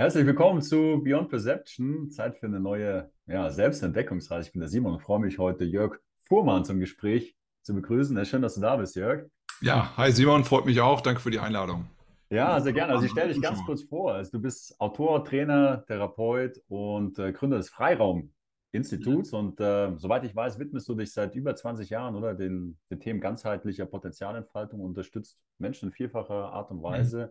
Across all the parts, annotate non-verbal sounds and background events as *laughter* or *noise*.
Herzlich willkommen zu Beyond Perception. Zeit für eine neue ja, Selbstentdeckungsreise. Ich bin der Simon und freue mich heute, Jörg Fuhrmann zum Gespräch zu begrüßen. Ja, schön, dass du da bist, Jörg. Ja, hi Simon, freut mich auch. Danke für die Einladung. Ja, sehr gerne. Also ich stelle dich ganz kurz vor. Also du bist Autor, Trainer, Therapeut und äh, Gründer des Freiraum-Instituts. Und äh, soweit ich weiß, widmest du dich seit über 20 Jahren oder den, den Themen ganzheitlicher Potenzialentfaltung unterstützt Menschen in vielfacher Art und Weise mhm.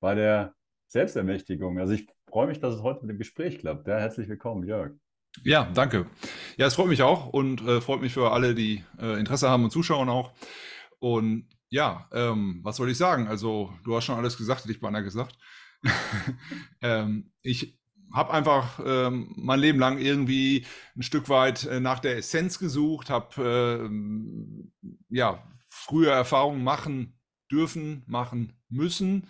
bei der Selbstermächtigung. Also ich freue mich, dass es heute mit dem Gespräch klappt. Ja, herzlich willkommen, Jörg. Ja, danke. Ja, es freut mich auch und äh, freut mich für alle, die äh, Interesse haben und zuschauen auch. Und ja, ähm, was soll ich sagen? Also, du hast schon alles gesagt, hätte ich beinahe gesagt. *laughs* ähm, ich habe einfach ähm, mein Leben lang irgendwie ein Stück weit äh, nach der Essenz gesucht, habe ähm, ja frühe Erfahrungen machen dürfen, machen müssen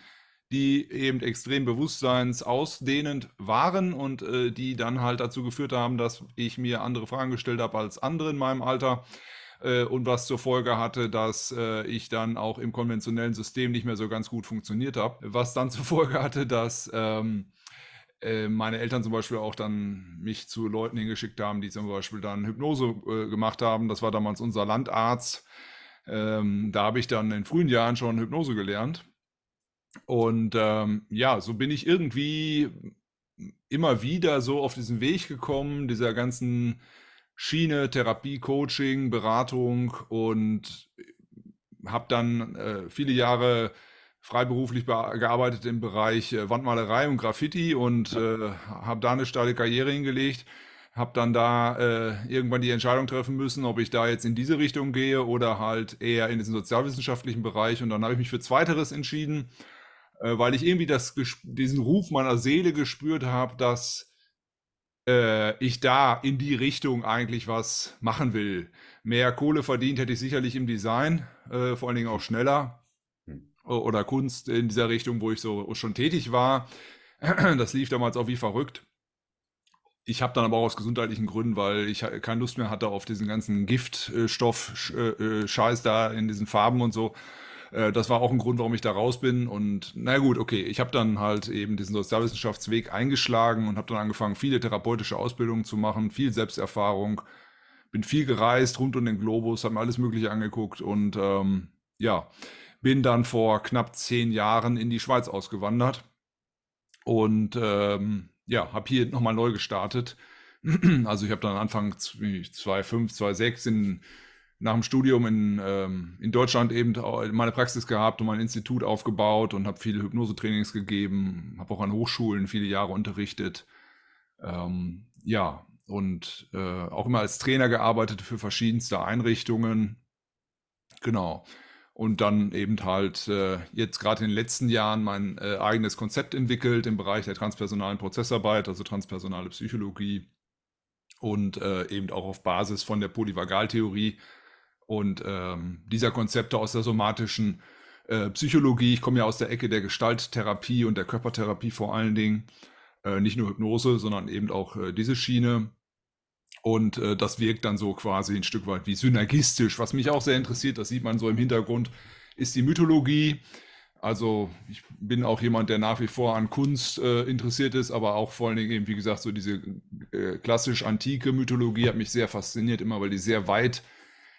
die eben extrem bewusstseinsausdehnend waren und äh, die dann halt dazu geführt haben, dass ich mir andere Fragen gestellt habe als andere in meinem Alter äh, und was zur Folge hatte, dass äh, ich dann auch im konventionellen System nicht mehr so ganz gut funktioniert habe. Was dann *laughs* zur Folge hatte, dass ähm, äh, meine Eltern zum Beispiel auch dann mich zu Leuten hingeschickt haben, die zum Beispiel dann Hypnose äh, gemacht haben. Das war damals unser Landarzt. Ähm, da habe ich dann in frühen Jahren schon Hypnose gelernt und ähm, ja, so bin ich irgendwie immer wieder so auf diesen Weg gekommen, dieser ganzen Schiene, Therapie, Coaching, Beratung und habe dann äh, viele Jahre freiberuflich gearbeitet im Bereich äh, Wandmalerei und Graffiti und äh, habe da eine steile Karriere hingelegt. Habe dann da äh, irgendwann die Entscheidung treffen müssen, ob ich da jetzt in diese Richtung gehe oder halt eher in diesen sozialwissenschaftlichen Bereich. Und dann habe ich mich für Zweiteres entschieden äh, weil ich irgendwie das, diesen Ruf meiner Seele gespürt habe, dass äh, ich da in die Richtung eigentlich was machen will. Mehr Kohle verdient hätte ich sicherlich im Design, äh, vor allen Dingen auch schneller. Hm. Oder Kunst in dieser Richtung, wo ich so schon tätig war. *clears throat* Das lief damals auch wie verrückt. Ich habe dann aber auch aus gesundheitlichen Gründen, weil ich keine Lust mehr hatte auf diesen ganzen Giftstoff-Scheiß äh, da in diesen Farben und so, äh, das war auch ein Grund, warum ich da raus bin. Und na gut, okay, ich habe dann halt eben diesen Sozialwissenschaftsweg eingeschlagen und habe dann angefangen, viele therapeutische Ausbildungen zu machen, viel Selbsterfahrung, bin viel gereist rund um den Globus, habe mir alles Mögliche angeguckt und ähm, ja, bin dann vor knapp zehn Jahren in die Schweiz ausgewandert und ähm, ja, habe hier nochmal neu gestartet. Also ich habe dann Anfang 2005, 2006 in nach dem Studium in, ähm, in Deutschland eben meine Praxis gehabt und mein Institut aufgebaut und habe viele Hypnosetrainings gegeben, habe auch an Hochschulen viele Jahre unterrichtet. Ähm, ja, und äh, auch immer als Trainer gearbeitet für verschiedenste Einrichtungen. Genau. Und dann eben halt äh, jetzt gerade in den letzten Jahren mein äh, eigenes Konzept entwickelt im Bereich der transpersonalen Prozessarbeit, also transpersonale Psychologie und äh, eben auch auf Basis von der Polyvagaltheorie und ähm, dieser Konzepte aus der somatischen äh, Psychologie, ich komme ja aus der Ecke der Gestalttherapie und der Körpertherapie vor allen Dingen, äh, nicht nur Hypnose, sondern eben auch äh, diese Schiene. Und äh, das wirkt dann so quasi ein Stück weit wie synergistisch. Was mich auch sehr interessiert, das sieht man so im Hintergrund, ist die Mythologie. Also ich bin auch jemand, der nach wie vor an Kunst äh, interessiert ist, aber auch vor allen Dingen eben, wie gesagt, so diese äh, klassisch antike Mythologie hat mich sehr fasziniert, immer weil die sehr weit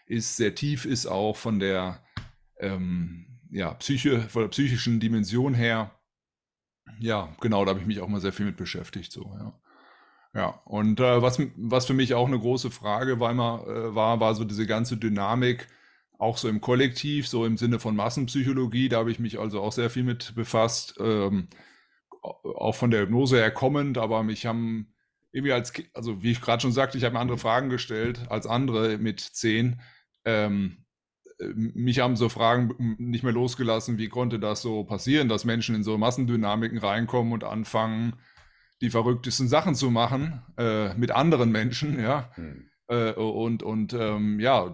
ist, sehr tief ist auch von der ähm, ja, Psyche, von der psychischen Dimension her. Ja, genau, da habe ich mich auch mal sehr viel mit beschäftigt. So, ja. Ja, und äh, was, was für mich auch eine große Frage war, immer, äh, war, war so diese ganze Dynamik, auch so im Kollektiv, so im Sinne von Massenpsychologie, da habe ich mich also auch sehr viel mit befasst, ähm, auch von der Hypnose her kommend, aber mich haben irgendwie als, also wie ich gerade schon sagte, ich habe mir andere Fragen gestellt als andere mit zehn ähm, äh, mich haben so Fragen nicht mehr losgelassen, wie konnte das so passieren, dass Menschen in so Massendynamiken reinkommen und anfangen, die verrücktesten Sachen zu machen äh, mit anderen Menschen, ja. Hm. Äh, und und ähm, ja,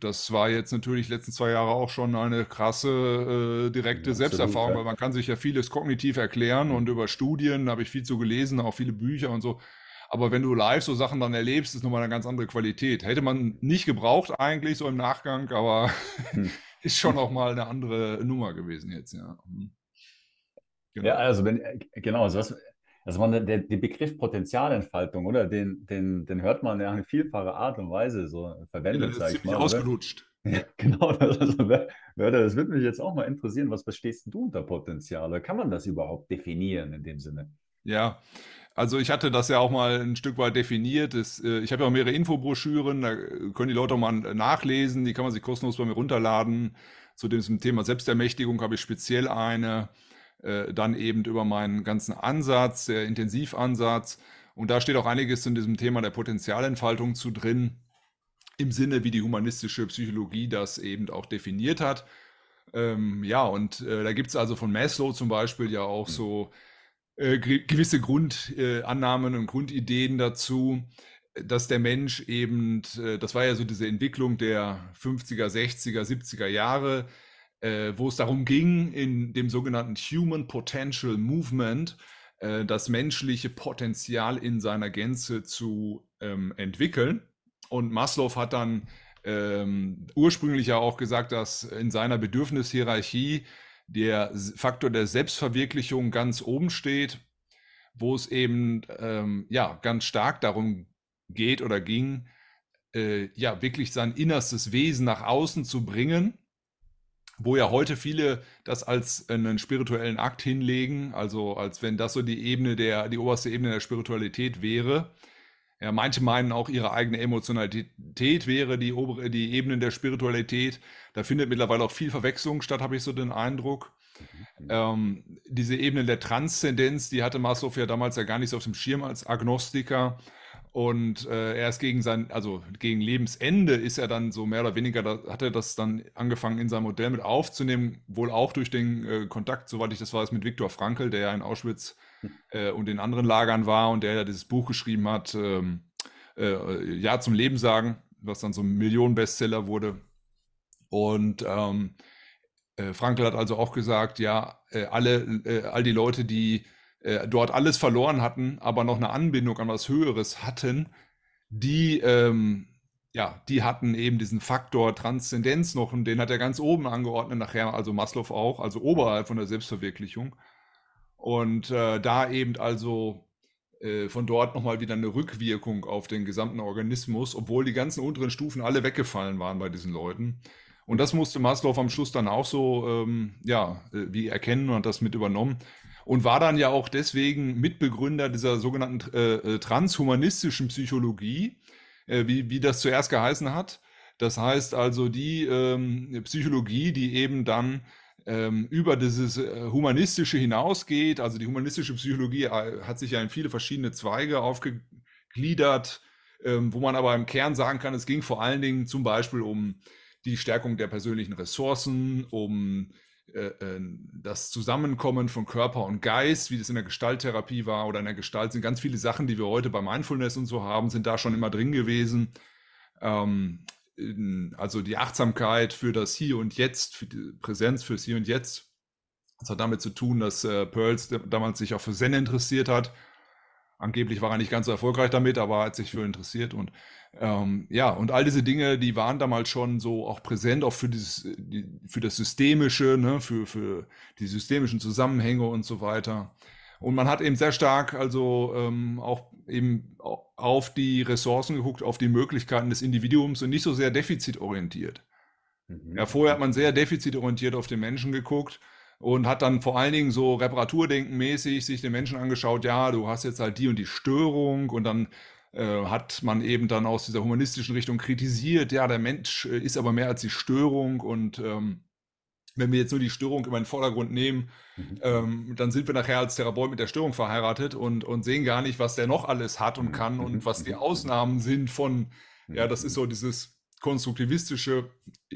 das war jetzt natürlich letzten zwei Jahre auch schon eine krasse äh, direkte ja, Selbsterfahrung, ja. weil man kann sich ja vieles kognitiv erklären und über Studien habe ich viel zu gelesen, auch viele Bücher und so. Aber wenn du live so Sachen dann erlebst, ist nochmal eine ganz andere Qualität. Hätte man nicht gebraucht eigentlich so im Nachgang, aber hm. *laughs* ist schon auch mal eine andere Nummer gewesen jetzt, ja. Hm. Genau. Ja, also wenn, genau, also, was, also man, der, der Begriff Potenzialentfaltung, oder? Den, den, den hört man ja in vielfacher Art und Weise so verwendet, ja, sage ich mal. Ausgelutscht. *laughs* Ja, genau, das, also, das würde mich jetzt auch mal interessieren. Was verstehst du unter Potenzial? Kann man das überhaupt definieren in dem Sinne? Ja, also ich hatte das ja auch mal ein Stück weit definiert. Das, äh, ich habe ja auch mehrere Infobroschüren, da können die Leute auch mal nachlesen, die kann man sich kostenlos bei mir runterladen. Zu diesem Thema Selbstermächtigung habe ich speziell eine, äh, dann eben über meinen ganzen Ansatz, der Intensivansatz. Und da steht auch einiges zu diesem Thema der Potenzialentfaltung zu drin, im Sinne, wie die humanistische Psychologie das eben auch definiert hat. Ähm, ja, und äh, da gibt es also von Maslow zum Beispiel ja auch hm. so äh, gewisse Grundannahmen äh, und Grundideen dazu, dass der Mensch eben, äh, das war ja so diese Entwicklung der 50er, 60er, 70er Jahre, wo es darum ging, in dem sogenannten Human Potential Movement, das menschliche Potenzial in seiner Gänze zu ähm, entwickeln. Und Maslow hat dann ähm, ursprünglich ja auch gesagt, dass in seiner Bedürfnishierarchie der Faktor der Selbstverwirklichung ganz oben steht, wo es eben ähm, ja ganz stark darum geht oder ging, äh, ja wirklich sein innerstes Wesen nach außen zu bringen, wo ja heute viele das als einen spirituellen Akt hinlegen, also als wenn das so die Ebene der die oberste Ebene der Spiritualität wäre. Ja, manche meinen auch, ihre eigene Emotionalität wäre die, obere, die Ebene der Spiritualität. Da findet mittlerweile auch viel Verwechslung statt, habe ich so den Eindruck. Mhm. Ähm, diese Ebene der Transzendenz, die hatte Maslow ja damals ja gar nicht so auf dem Schirm als Agnostiker. Und äh, erst gegen sein, also gegen Lebensende ist er dann so mehr oder weniger, da, hat er das dann angefangen in sein Modell mit aufzunehmen, wohl auch durch den äh, Kontakt, soweit ich das weiß, mit Viktor Frankl, der ja in Auschwitz äh, und in anderen Lagern war und der ja dieses Buch geschrieben hat, ähm, äh, Ja zum Leben sagen, was dann so ein Millionenbestseller wurde. Und ähm, äh, Frankl hat also auch gesagt, ja, äh, alle, all die Leute, die äh, dort alles verloren hatten, aber noch eine Anbindung an was Höheres hatten, die, ähm, ja, die hatten eben diesen Faktor Transzendenz noch und den hat er ganz oben angeordnet, nachher also Maslow auch, also oberhalb von der Selbstverwirklichung. Und äh, da eben also äh, von dort nochmal wieder eine Rückwirkung auf den gesamten Organismus, obwohl die ganzen unteren Stufen alle weggefallen waren bei diesen Leuten. Und das musste Maslow am Schluss dann auch so, ähm, ja, äh, wie erkennen und hat das mit übernommen. Und war dann ja auch deswegen Mitbegründer dieser sogenannten äh, äh, transhumanistischen Psychologie, äh, wie, wie das zuerst geheißen hat. Das heißt also die ähm, Psychologie, die eben dann ähm, über dieses äh, Humanistische hinausgeht. Also die humanistische Psychologie äh, hat sich ja in viele verschiedene Zweige aufgegliedert, ähm, wo man aber im Kern sagen kann, es ging vor allen Dingen zum Beispiel um die Stärkung der persönlichen Ressourcen, um das Zusammenkommen von Körper und Geist, wie das in der Gestalttherapie war oder in der Gestalt, sind ganz viele Sachen, die wir heute bei Mindfulness und so haben, sind da schon immer drin gewesen. Ähm, also die Achtsamkeit für das Hier und Jetzt, für die Präsenz fürs Hier und Jetzt. Das hat damit zu tun, dass äh, Pearls damals sich auch für Zen interessiert hat. Angeblich war er nicht ganz so erfolgreich damit, aber hat sich für interessiert. Und ähm, ja, und all diese Dinge, die waren damals schon so auch präsent, auch für, dieses, die, für das Systemische, ne, für, für die systemischen Zusammenhänge und so weiter. Und man hat eben sehr stark also ähm, auch eben auf die Ressourcen geguckt, auf die Möglichkeiten des Individuums und nicht so sehr defizitorientiert. Mhm. Ja, vorher hat man sehr defizitorientiert auf den Menschen geguckt und hat dann vor allen Dingen so Reparaturdenkenmäßig sich den Menschen angeschaut, ja, du hast jetzt halt die und die Störung und dann hat man eben dann aus dieser humanistischen Richtung kritisiert, ja, der Mensch äh, ist aber mehr als die Störung und ähm, wenn wir jetzt nur die Störung über den Vordergrund nehmen, mhm. ähm, dann sind wir nachher als Therapeut mit der Störung verheiratet und, und sehen gar nicht, was der noch alles hat und mhm. kann und mhm. was die Ausnahmen sind von, ja, das ist so dieses konstruktivistische,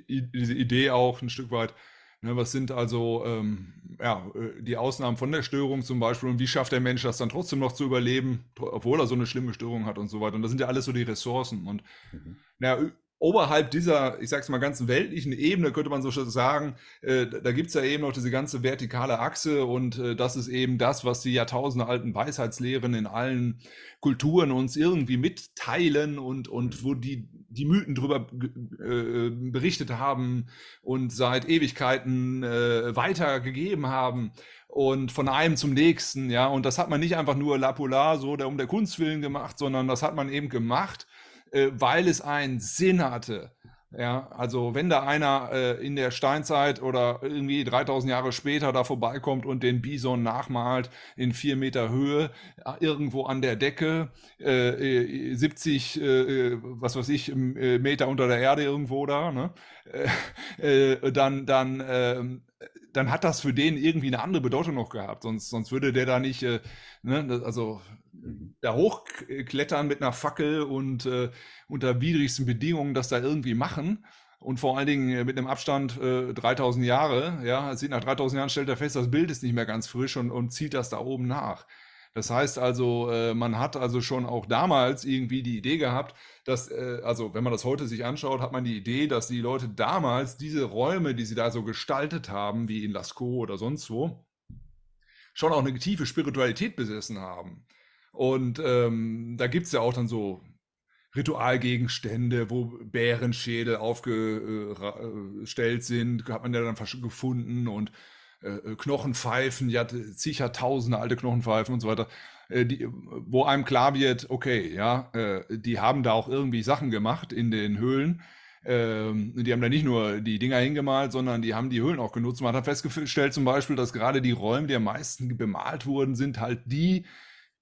diese Idee auch ein Stück weit. Ne, was sind also ähm, ja, äh, die Ausnahmen von der Störung zum Beispiel und wie schafft der Mensch das dann trotzdem noch zu überleben, obwohl er so eine schlimme Störung hat und so weiter. Und das sind ja alles so die Ressourcen. Und mhm. ja, oberhalb dieser, ich sag's mal, ganzen weltlichen Ebene, könnte man so sagen, äh, da gibt's ja eben noch diese ganze vertikale Achse und äh, das ist eben das, was die Jahrtausende alten Weisheitslehren in allen Kulturen uns irgendwie mitteilen und, und wo die, die Mythen drüber äh, berichtet haben und seit Ewigkeiten äh, weitergegeben haben und von einem zum nächsten, ja, und das hat man nicht einfach nur la polar so der, um der Kunst willen gemacht, sondern das hat man eben gemacht, äh, weil es einen Sinn hatte. Ja, also wenn da einer äh, in der Steinzeit oder irgendwie 3000 Jahre später da vorbeikommt und den Bison nachmalt in vier Meter Höhe, äh, irgendwo an der Decke, äh, 70, äh, äh, was weiß ich, Meter unter der Erde irgendwo da, ne? dann, dann, ähm, dann hat das für den irgendwie eine andere Bedeutung noch gehabt. Sonst, sonst würde der da nicht, ne, also. Da hochklettern mit einer Fackel und äh, unter widrigsten Bedingungen das da irgendwie machen. Und vor allen Dingen äh, mit einem Abstand äh, 3000 Jahre, ja, sieht nach 3000 Jahren stellt er fest, das Bild ist nicht mehr ganz frisch und, und zieht das da oben nach. Das heißt also, äh, man hat also schon auch damals irgendwie die Idee gehabt, dass, äh, also wenn man das heute sich anschaut, hat man die Idee, dass die Leute damals diese Räume, die sie da so gestaltet haben, wie in Lascaux oder sonst wo, schon auch eine tiefe Spiritualität besessen haben. Und ähm, da gibt es ja auch dann so Ritualgegenstände, wo Bärenschädel aufgestellt sind, hat man ja dann gefunden und äh, äh, Knochenpfeifen, ja, zigtausende alte Knochenpfeifen und so weiter, äh, die, wo einem klar wird, okay, ja, äh, die haben da auch irgendwie Sachen gemacht in den Höhlen. Ähm, die haben da nicht nur die Dinger hingemalt, sondern die haben die Höhlen auch genutzt. Man hat festgestellt zum Beispiel, dass gerade die Räume, die am meisten bemalt wurden, sind halt die,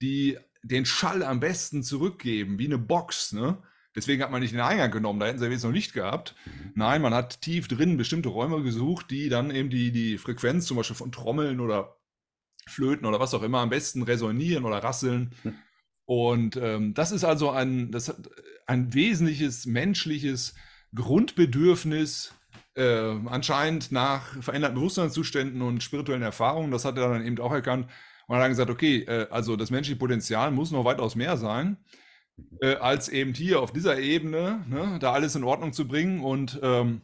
die den Schall am besten zurückgeben, wie eine Box. Ne? Deswegen hat man nicht den Eingang genommen, da hätten sie jetzt noch Licht gehabt. Mhm. Nein, man hat tief drin bestimmte Räume gesucht, die dann eben die, die Frequenz zum Beispiel von Trommeln oder Flöten oder was auch immer am besten resonieren oder rasseln. Mhm. Und ähm, das ist also ein, das ein wesentliches menschliches Grundbedürfnis, äh, anscheinend nach veränderten Bewusstseinszuständen und spirituellen Erfahrungen. Das hat er dann eben auch erkannt und hat dann gesagt, okay, äh, also das menschliche Potenzial muss noch weitaus mehr sein, mhm. äh, als eben hier auf dieser Ebene, ne, da alles in Ordnung zu bringen. Und ähm,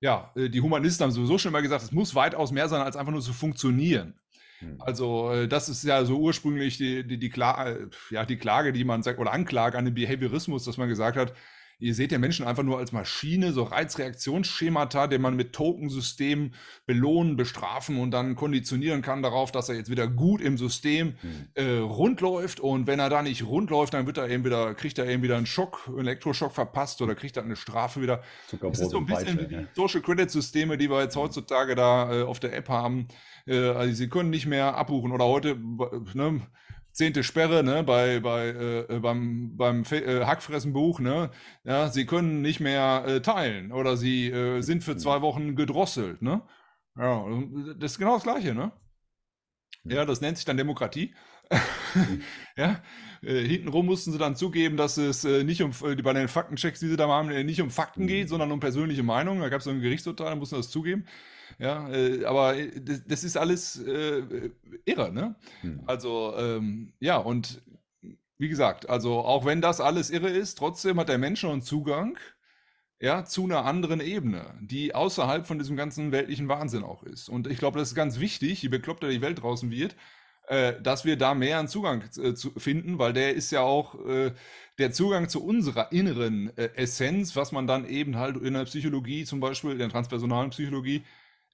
ja, äh, die Humanisten haben sowieso schon mal gesagt, es muss weitaus mehr sein, als einfach nur zu funktionieren. Mhm. Also das ist ja so ursprünglich die, die, die, Klage, ja, die Klage, die man sagt, oder Anklage an den Behaviorismus, dass man gesagt hat, Ihr seht den Menschen einfach nur als Maschine, so Reizreaktionsschemata, den man mit Tokensystemen belohnen, bestrafen und dann konditionieren kann darauf, dass er jetzt wieder gut im System hm. äh, rund läuft. Und wenn er da nicht rund läuft, dann wird er eben wieder, kriegt er eben wieder einen Schock, einen Elektroschock verpasst oder kriegt er eine Strafe wieder. Das ist so ein bisschen wie die Social Credit Systeme, die wir jetzt heutzutage da äh, auf der App haben. Äh, also sie können nicht mehr abbuchen oder heute, ne, zehnte Sperre ne, bei, bei, äh, beim, beim äh, Hackfressenbuch. Ne? Ja, sie können nicht mehr äh, teilen oder sie äh, sind für zwei Wochen gedrosselt. Ne? Ja, das ist genau das Gleiche. Ne? Ja, das nennt sich dann Demokratie. *laughs* ja, äh, hintenrum mussten sie dann zugeben, dass es äh, nicht um äh, bei den Faktenchecks, die sie da haben, äh, nicht um Fakten geht, mhm. sondern um persönliche Meinungen. Da gab es so ein Gerichtsurteil, da mussten sie das zugeben. Ja, äh, aber äh, das, das, ist alles äh, irre, ne? Hm. Also, ähm, ja, und wie gesagt, also auch wenn das alles irre ist, trotzdem hat der Mensch schon einen Zugang ja, zu einer anderen Ebene, die außerhalb von diesem ganzen weltlichen Wahnsinn auch ist. Und ich glaube, das ist ganz wichtig, je bekloppter die Welt draußen wird, äh, dass wir da mehr einen Zugang äh, zu finden, weil der ist ja auch äh, der Zugang zu unserer inneren äh, Essenz, was man dann eben halt in der Psychologie, zum Beispiel in der transpersonalen Psychologie,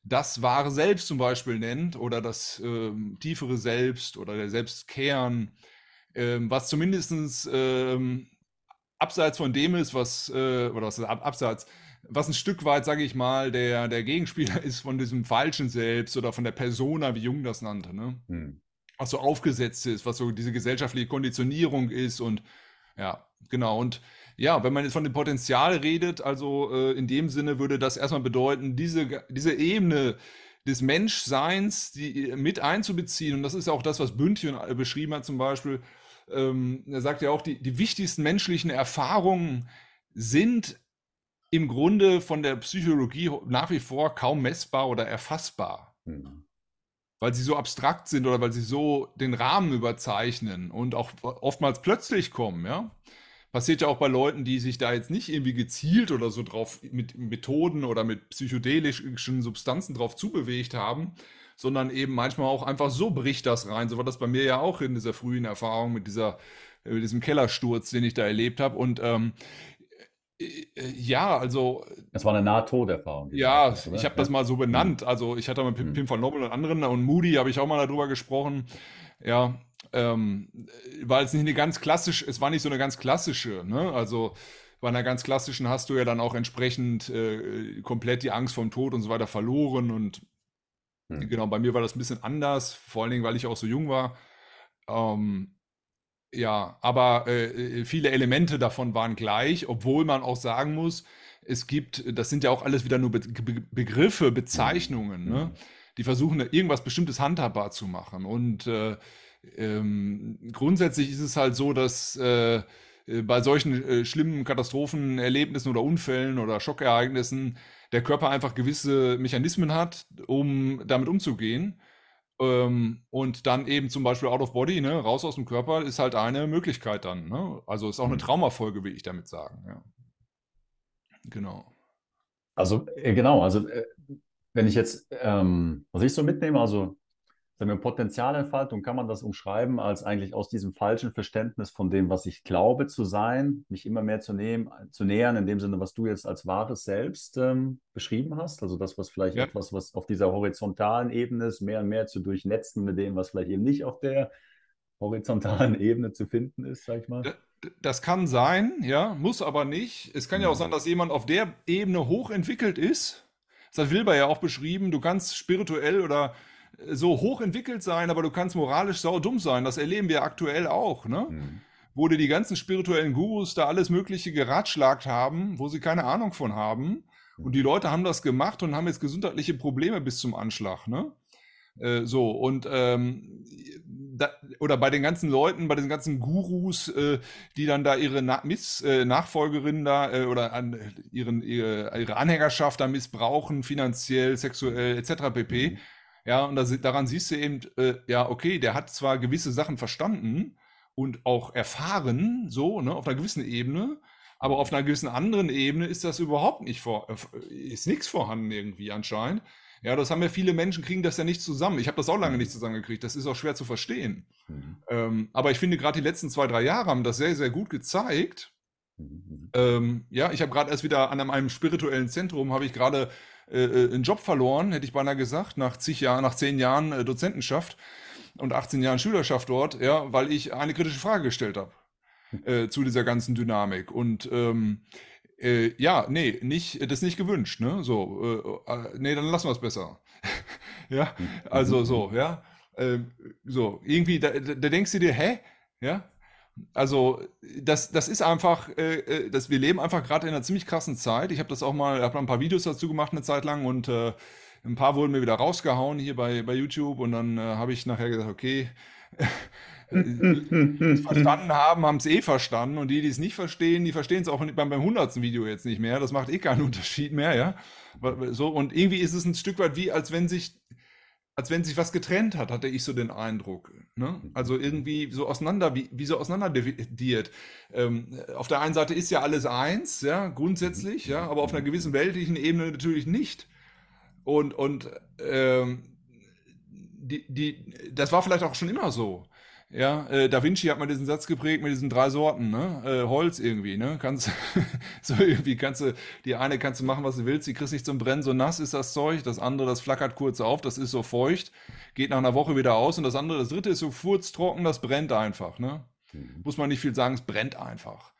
das wahre Selbst zum Beispiel nennt oder das ähm, tiefere Selbst oder der Selbstkern, ähm, was zumindest ähm, abseits von dem ist, was, äh, oder was ist ab, abseits, was ein Stück weit, sage ich mal, der, der Gegenspieler *laughs* ist von diesem falschen Selbst oder von der Persona, wie Jung das nannte, ne? Hm. Was so aufgesetzt ist, was so diese gesellschaftliche Konditionierung ist und ja, genau. Und ja, wenn man jetzt von dem Potenzial redet, also äh, in dem Sinne würde das erstmal bedeuten, diese, diese Ebene des Menschseins die, mit einzubeziehen. Und das ist auch das, was Bündchen äh, beschrieben hat zum Beispiel. Ähm, er sagt ja auch, die, die wichtigsten menschlichen Erfahrungen sind im Grunde von der Psychologie nach wie vor kaum messbar oder erfassbar. Mhm. Weil sie so abstrakt sind oder weil sie so den Rahmen überzeichnen und auch oftmals plötzlich kommen, ja. Passiert ja auch bei Leuten, die sich da jetzt nicht irgendwie gezielt oder so drauf mit Methoden oder mit psychedelischen Substanzen drauf zubewegt haben, sondern eben manchmal auch einfach so bricht das rein. So war das bei mir ja auch in dieser frühen Erfahrung mit dieser, mit diesem Kellersturz, den ich da erlebt habe. Und ähm, äh, ja, also. Das war eine Nahtoderfahrung. Ja, hast, ich habe das mal so benannt. Also ich hatte mit Pim, mhm. Pim van Lommel und anderen und Moody habe ich auch mal darüber gesprochen. Ja, ähm, weil es nicht eine ganz klassische, es war nicht so eine ganz klassische, ne? Also bei einer ganz klassischen hast du ja dann auch entsprechend äh, komplett die Angst vom Tod und so weiter verloren und mhm. genau, bei mir war das ein bisschen anders, vor allen Dingen, weil ich auch so jung war. Ähm, ja, aber äh, äh, viele Elemente davon waren gleich, obwohl man auch sagen muss, es gibt, das sind ja auch alles wieder nur Be Be Begriffe, Bezeichnungen, mhm. ne? die versuchen irgendwas Bestimmtes handhabbar zu machen. Und äh, ähm, grundsätzlich ist es halt so, dass äh, äh bei solchen äh, schlimmen Katastrophenerlebnissen oder Unfällen oder Schockereignissen der Körper einfach gewisse Mechanismen hat, um damit umzugehen. Ähm, und dann eben zum Beispiel out of body, ne, raus aus dem Körper, ist halt eine Möglichkeit dann. Ne? Also ist auch eine mhm. Traumafolge, will ich damit sagen. Ja. Genau. Also, äh, genau, also äh, wenn ich jetzt, ähm, was ich so mitnehme, also sagen wir, Potenzialentfaltung kann man das umschreiben als eigentlich aus diesem falschen Verständnis von dem, was ich glaube zu sein, mich immer mehr zu, nehmen, zu nähern, in dem Sinne, was du jetzt als wahres Selbst ähm, beschrieben hast. Also das, was vielleicht ja. etwas, was auf dieser horizontalen Ebene ist, mehr und mehr zu durchnetzen mit dem, was vielleicht eben nicht auf der horizontalen *laughs* Ebene zu finden ist, sag ich mal. Das kann sein, ja, muss aber nicht. Es kann ja auch mhm. sein, dass jemand auf der Ebene hochentwickelt ist. Das hat Wilber ja auch beschrieben. Du kannst spirituell oder so hochentwickelt sein, aber du kannst moralisch sau dumm sein. Das erleben wir aktuell auch, ne? Mhm. Wo dir die ganzen spirituellen Gurus da alles Mögliche geratschlagt haben, wo sie keine Ahnung von haben. Und die Leute haben das gemacht und haben jetzt gesundheitliche Probleme bis zum Anschlag, ne? Äh, so, und ähm, da, oder bei den ganzen Leuten, bei den ganzen Gurus, äh, die dann da ihre Na Miss, äh, Nachfolgerinnen da äh, oder an, ihren, ihre, ihre Anhängerschaft da missbrauchen, finanziell, sexuell etc. pp. Mhm ja, und das, daran siehst du eben, äh, ja, okay, der hat zwar gewisse Sachen verstanden und auch erfahren, so, ne, auf einer gewissen Ebene, aber auf einer gewissen anderen Ebene ist das überhaupt nicht vor, äh, ist nichts vorhanden irgendwie anscheinend. Ja, das haben ja viele Menschen, kriegen das ja nicht zusammen. Ich habe das auch lange nicht zusammengekriegt. Das ist auch schwer zu verstehen. Mhm. Ähm, aber ich finde, gerade die letzten zwei, drei Jahre haben das sehr, sehr gut gezeigt. Mhm. Ähm, ja, ich habe gerade erst wieder an einem spirituellen Zentrum, habe ich gerade äh, äh, einen Job verloren, hätte ich beinahe gesagt, nach zig Jahren, nach zehn Jahren äh, Dozentenschaft und 18 Jahren Schülerschaft dort, ja, weil ich eine kritische Frage gestellt habe äh, zu dieser ganzen Dynamik. Und ähm, äh, ja, nee, nicht, das ist nicht gewünscht, ne? So, äh, äh nee, dann lassen wir es besser. *laughs* ja, also so, ja. Ähm, so, irgendwie, da, da denkst du dir, hä? Ja, also das, das ist einfach, äh, äh, das, wir leben einfach gerade in einer ziemlich krassen Zeit. Ich habe das auch mal, habe ein paar Videos dazu gemacht eine Zeit lang und äh, ein paar wurden mir wieder rausgehauen hier bei, bei YouTube und dann äh, habe ich nachher gesagt, okay, es verstanden haben, haben es eh verstanden und die, die es nicht verstehen, die verstehen es auch beim, beim 100. Video jetzt nicht mehr. Das macht eh keinen *laughs* Unterschied mehr, ja. So, und irgendwie ist es ein Stück weit wie, als wenn sich als wenn sich was getrennt hat, hatte ich so den Eindruck. Ne? Also irgendwie so auseinander, wie, wie so auseinanderdividiert. Ähm, auf der einen Seite ist ja alles eins, ja, grundsätzlich, ja, aber auf einer gewissen weltlichen Ebene natürlich nicht. Und, und ähm, die, die, das war vielleicht auch schon immer so. Ja, äh, Da Vinci hat mal diesen Satz geprägt mit diesen drei Sorten, ne? Äh, Holz irgendwie, ne? Kannst *laughs* so irgendwie kannst du, die eine kannst du machen, was du willst, die kriegst nicht zum Brennen, so nass ist das Zeug, das andere, das flackert kurz auf, das ist so feucht, geht nach einer Woche wieder aus und das andere, das dritte ist so furztrocken, das brennt einfach, ne? Mhm. Muss man nicht viel sagen, es brennt einfach.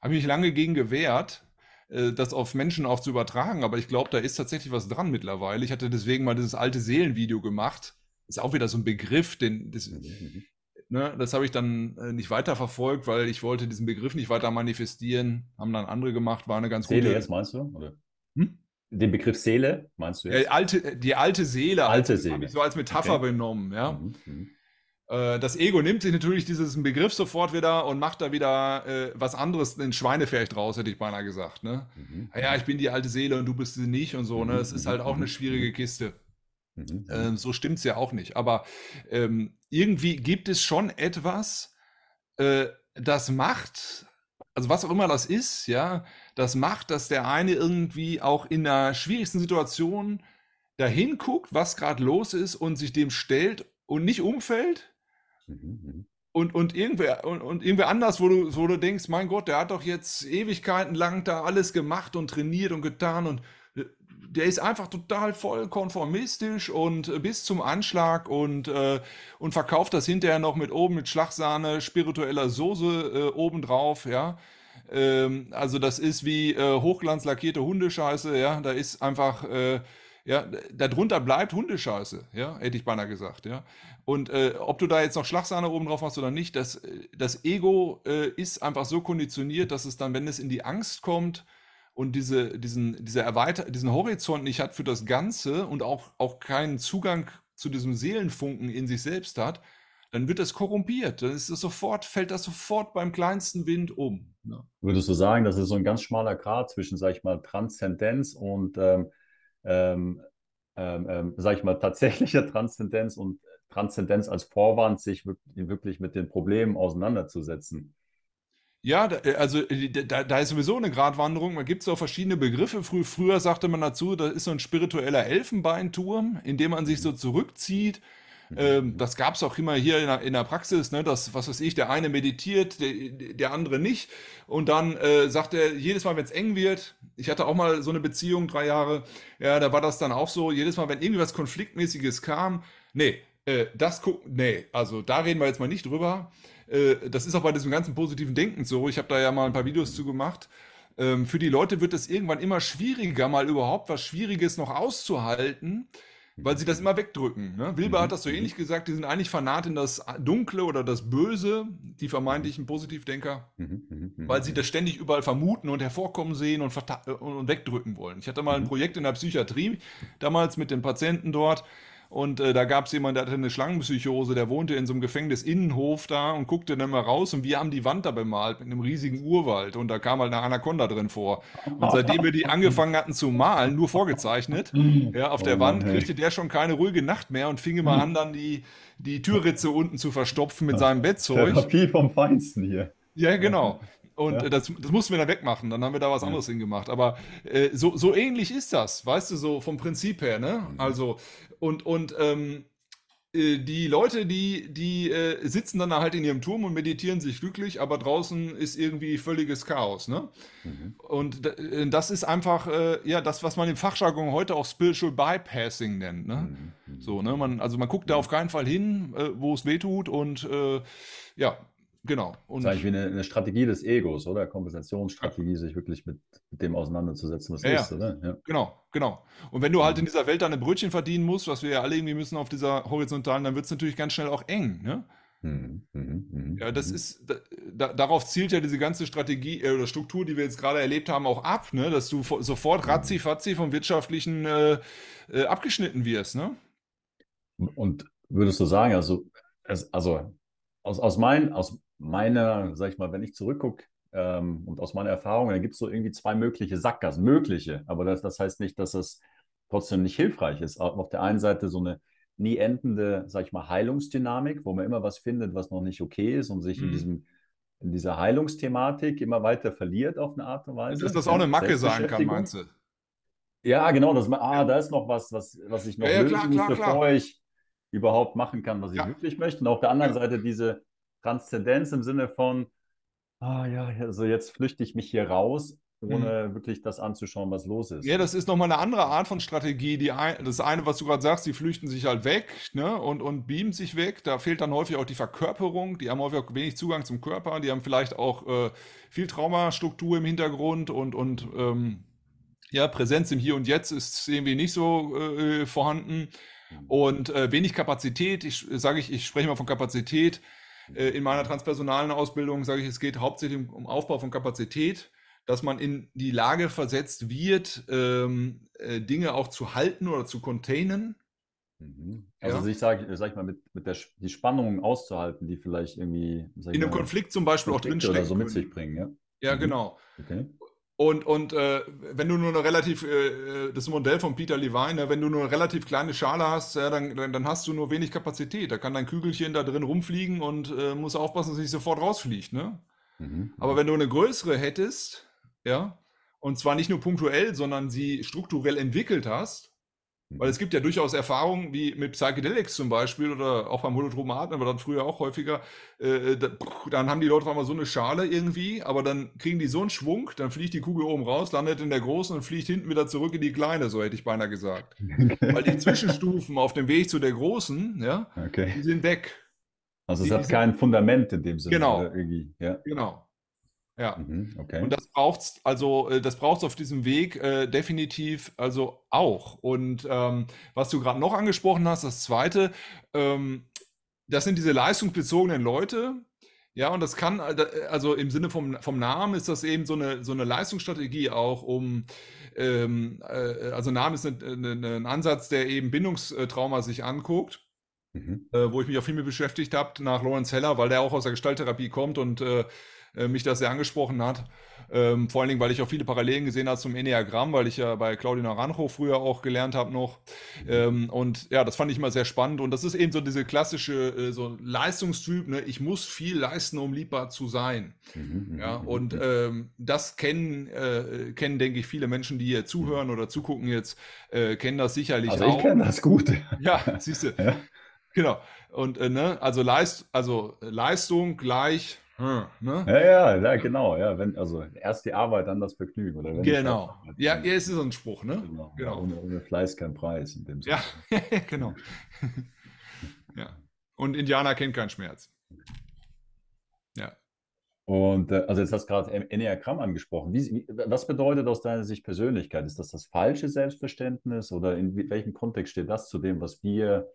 Habe mich lange gegen gewehrt, äh, das auf Menschen auch zu übertragen, aber ich glaube, da ist tatsächlich was dran mittlerweile. Ich hatte deswegen mal dieses alte Seelenvideo gemacht. Ist auch wieder so ein Begriff, den, das, mhm. mhm ne, das habe ich dann äh, nicht weiter verfolgt, weil ich wollte diesen Begriff nicht weiter manifestieren. Haben dann andere gemacht, war eine ganz Seele gute. jetzt meinst du? Oder? Hm? Den Begriff Seele meinst du jetzt? Äh, alte, die alte Seele. Alte also, Seele. Habe ich so als Metapher okay. benommen, ja. Mhm, mhm. Äh, das Ego nimmt sich natürlich diesen Begriff sofort wieder und macht da wieder äh, was anderes, ein Schweinefeld draus, hätte ich beinahe gesagt. Ne? Mhm. Ja, ich bin die alte Seele und du bist sie nicht und so. Ne? Das ist halt auch eine schwierige Kiste. Mhm. Ähm, so stimmt es ja auch nicht. Aber ähm, irgendwie gibt es schon etwas, äh, das macht also was auch immer das ist, ja, das macht, dass der eine irgendwie auch in der schwierigsten Situation dahin guckt, was gerade los ist und sich dem stellt und nicht umfällt. Mhm, mhm. Und, und, irgendwer, und, und irgendwer anders, wo du, wo du denkst, mein Gott, der hat doch jetzt Ewigkeiten lang da alles gemacht und trainiert und getan und der ist einfach total voll konformistisch und äh, bis zum Anschlag und, äh, und verkauft das hinterher noch mit oben mit Schlagsahne, spiritueller Soße äh, obendrauf, ja. Ähm, also das ist wie äh, hochglanzlackierte Hundescheiße, ja. Da ist einfach, äh, ja, darunter bleibt Hundescheiße, ja, hätte ich beinahe gesagt, ja. Und äh, ob du da jetzt noch Schlagsahne oben drauf machst oder nicht, das, das Ego äh, ist einfach so konditioniert, dass es dann, wenn es in die Angst kommt, und diese, diesen, diese Erweiter diesen Horizont nicht hat für das Ganze und auch, auch keinen Zugang zu diesem Seelenfunken in sich selbst hat, dann wird das korrumpiert. Dann ist es sofort, fällt das sofort beim kleinsten Wind um. Ja. Würdest du sagen, das ist so ein ganz schmaler Grad zwischen, sag ich mal, Transzendenz und, ähm, ähm, ähm, ähm sag ich mal, tatsächlicher Transzendenz und Transzendenz als Vorwand, sich wirklich mit den Problemen auseinanderzusetzen? Ja, äh, also äh, da, da ist sowieso eine Gratwanderung. Da gibt es auch verschiedene Begriffe. Frü früher sagte man dazu, das ist so ein spiritueller Elfenbeinturm, in dem man sich so zurückzieht. Mhm. Ähm, das gab es auch immer hier in der, in der Praxis, ne, dass, was weiß ich, der eine meditiert, der, der andere nicht. Und dann äh, sagt er jedes Mal, wenn es eng wird, ich hatte auch mal so eine Beziehung, drei Jahre, ja, da war das dann auch so, jedes Mal, wenn irgendwie was Konfliktmäßiges kam, nee, äh, das gucken, nee, also da reden wir jetzt mal nicht drüber. Äh, das ist auch bei diesem ganzen positiven Denken so. Ich habe da ja mal ein paar Videos zu gemacht. Ähm, für die Leute wird es irgendwann immer schwieriger, mal überhaupt was Schwieriges noch auszuhalten, weil sie das immer wegdrücken. Ne? Wilber hat das so ähnlich gesagt, die sind eigentlich Fanat in das Dunkle oder das Böse, die vermeintlichen Positivdenker, weil sie das ständig überall vermuten und hervorkommen sehen und, und wegdrücken wollen. Ich hatte mal ein Projekt in der Psychiatrie, damals mit den Patienten dort, und äh, da gab es jemanden, der hatte eine Schlangenpsychose, der wohnte in so einem Gefängnisinnenhof da und guckte dann mal raus und wir haben die Wand da bemalt mit einem riesigen Urwald und da kam halt eine Anaconda drin vor. Und seitdem wir die *laughs* angefangen hatten zu malen, nur vorgezeichnet, ja, auf der oh Wand kriegte der schon keine ruhige Nacht mehr und fing immer an, dann die, die Türritze unten zu verstopfen mit seinem Bettzeug. Therapie vom Feinsten hier. Ja, genau. Und ja. das, das mussten wir dann wegmachen. Dann haben wir da was anderes ja. hingemacht. Aber äh, so, so ähnlich ist das, weißt du, so vom Prinzip her. Ne? Mhm. Also, und, und ähm, äh, die Leute, die, die äh, sitzen dann halt in ihrem Turm und meditieren sich glücklich, aber draußen ist irgendwie völliges Chaos. Ne? Mhm. Und äh, das ist einfach, äh, ja, das, was man im Fachjargon heute auch Spiritual Bypassing nennt. Ne? Mhm. mhm. So, ne? Man, also man guckt da auf keinen Fall hin, äh, wo es weh tut und äh, ja, Genau. Und das ist eigentlich wie eine, eine, Strategie des Egos, oder? Kompensationsstrategie, sich wirklich mit, mit, dem auseinanderzusetzen, was ja, ist, oder? Ja. Genau, genau. Und wenn du halt in dieser Welt deine Brötchen verdienen musst, was wir ja alle irgendwie müssen auf dieser horizontalen, dann wird es natürlich ganz schnell auch eng, ne? Mhm, mhm, mhm, ja, das mhm. ist, da, darauf zielt ja diese ganze Strategie äh, oder Struktur, die wir jetzt gerade erlebt haben, auch ab, ne? dass du sofort mhm. ratzi-fatzi vom Wirtschaftlichen äh, äh, abgeschnitten wirst. Ne? Und würdest du sagen, also, also aus, aus, mein, aus meiner, sag ich mal, wenn ich zurückgucke ähm, und aus meiner Erfahrung, dann gibt es so irgendwie zwei mögliche Sackgassen, mögliche, aber das, das heißt nicht, dass es trotzdem nicht hilfreich ist. Auf der einen Seite so eine nie endende, sag ich mal, Heilungsdynamik, wo man immer was findet, was noch nicht okay ist und sich mhm. in diesem in dieser Heilungsthematik immer weiter verliert auf eine Art und Weise. Dass das auch eine Macke sein kann, meinst du? Ja, genau. Das, ah, da ist noch was, was, was ich noch ja, lösen klar, muss, klar, bevor klar. ich überhaupt machen kann, was ich ja. wirklich möchte. Und auf der anderen ja. Seite diese, Transzendenz im Sinne von, ah ja, also jetzt flüchte ich mich hier raus, ohne mhm. wirklich das anzuschauen, was los ist. Ja, das ist nochmal eine andere Art von Strategie. Die ein, das eine, was du gerade sagst, die flüchten sich halt weg ne, und, und beamen sich weg. Da fehlt dann häufig auch die Verkörperung. Die haben häufig auch wenig Zugang zum Körper. Die haben vielleicht auch äh, viel Traumastruktur im Hintergrund und, und ähm, ja, Präsenz im Hier und Jetzt ist irgendwie nicht so äh, vorhanden. Mhm. Und äh, wenig Kapazität. Ich sage ich, ich spreche mal von Kapazität äh, in meiner transpersonalen Ausbildung sage ich, es geht hauptsächlich um Aufbau von Kapazität, dass man in die Lage versetzt wird, ähm, äh, Dinge auch zu halten oder zu containen. Mhm. Also ja. ich sage sag ich mal, mit, mit der die Spannungen auszuhalten, die vielleicht irgendwie in einem mal, Konflikt zum Beispiel auch drinstecken. Oder so mit sich bringen, ja. Ja, mhm. genau. Okay. Und, und äh, wenn du nur eine relativ, äh, äh, das Modell von Peter Levine, ne, wenn du nur eine relativ kleine Schale hast, ja, dann, dann hast du nur wenig Kapazität. Da kann dein Kügelchen da drin rumfliegen und äh, muss aufpassen, dass es nicht sofort rausfliegt. Ne? Mhm. Aber wenn du eine größere hättest, ja, und zwar nicht nur punktuell, sondern sie strukturell entwickelt hast, weil es mhm. gibt ja durchaus Erfahrungen wie mit Psychedelics zum Beispiel oder auch beim Holotromaten, aber dann früher auch häufiger. Äh, da, dann haben die Leute auf einmal so eine Schale irgendwie, aber dann kriegen die so einen Schwung, dann fliegt die Kugel oben raus, landet in der großen und fliegt hinten wieder zurück in die kleine, so hätte ich beinahe gesagt. *laughs* Weil die Zwischenstufen auf dem Weg zu der großen, ja, okay. die sind weg. Also es die, hat kein Fundament in dem Sinne. Genau. Ja. Genau. Ja. Mhm, okay. Und das braucht's, also äh, das braucht's auf diesem Weg äh, definitiv also auch. Und ähm, was du gerade noch angesprochen hast, das zweite, ähm, das sind diese leistungsbezogenen Leute. Ja, und das kann, äh, also im Sinne vom, vom Namen ist das eben so eine, so eine Leistungsstrategie auch, um, ähm, äh, also Name ist ein, ein, ein Ansatz, der eben Bindungstrauma sich anguckt. Mhm. Äh, wo ich mich auch viel mit beschäftigt habe, nach Lawrence Heller, weil der auch aus der Gestalttherapie kommt und äh, äh, mich das sehr angesprochen hat. Ähm, vor allen Dingen, weil ich auch viele Parallelen gesehen habe zum Enneagramm, weil ich ja bei Claudio Naranjo früher auch gelernt habe noch. Ähm, und ja, das fand ich immer sehr spannend. Und das ist eben so diese klassische äh, so Leistungstyp, ne? ich muss viel leisten, um liebbar zu sein. Mhm, mhm ja, mhm, und mhm. ähm, das kennen, äh, kennen, denke ich, viele Menschen, die hier zuhören oder zugucken jetzt, äh, kennen das sicherlich also auch. Ich kenne das gut. Ja, siehst du. Ja. Genau. Und äh, ne, also, Leist, also Leistung gleich hm, ne? Ja, ja, ja, genau. Ja, wenn, also erst die Arbeit, dann das Vergnügen. Oder genau. Ja, ja, es ist so ein Spruch, ne? Genau. genau. Ohne, ohne, Fleiß kein Preis in dem Sinne. *laughs* Ja, genau. *laughs* ja. Und Indianer kennt keinen Schmerz. Ja. Und äh, also jetzt hast du gerade Enneagramm angesprochen. Wie, was bedeutet aus deiner Sicht Persönlichkeit? Ist das das falsche Selbstverständnis oder in welchem Kontext steht das zu dem, was wir,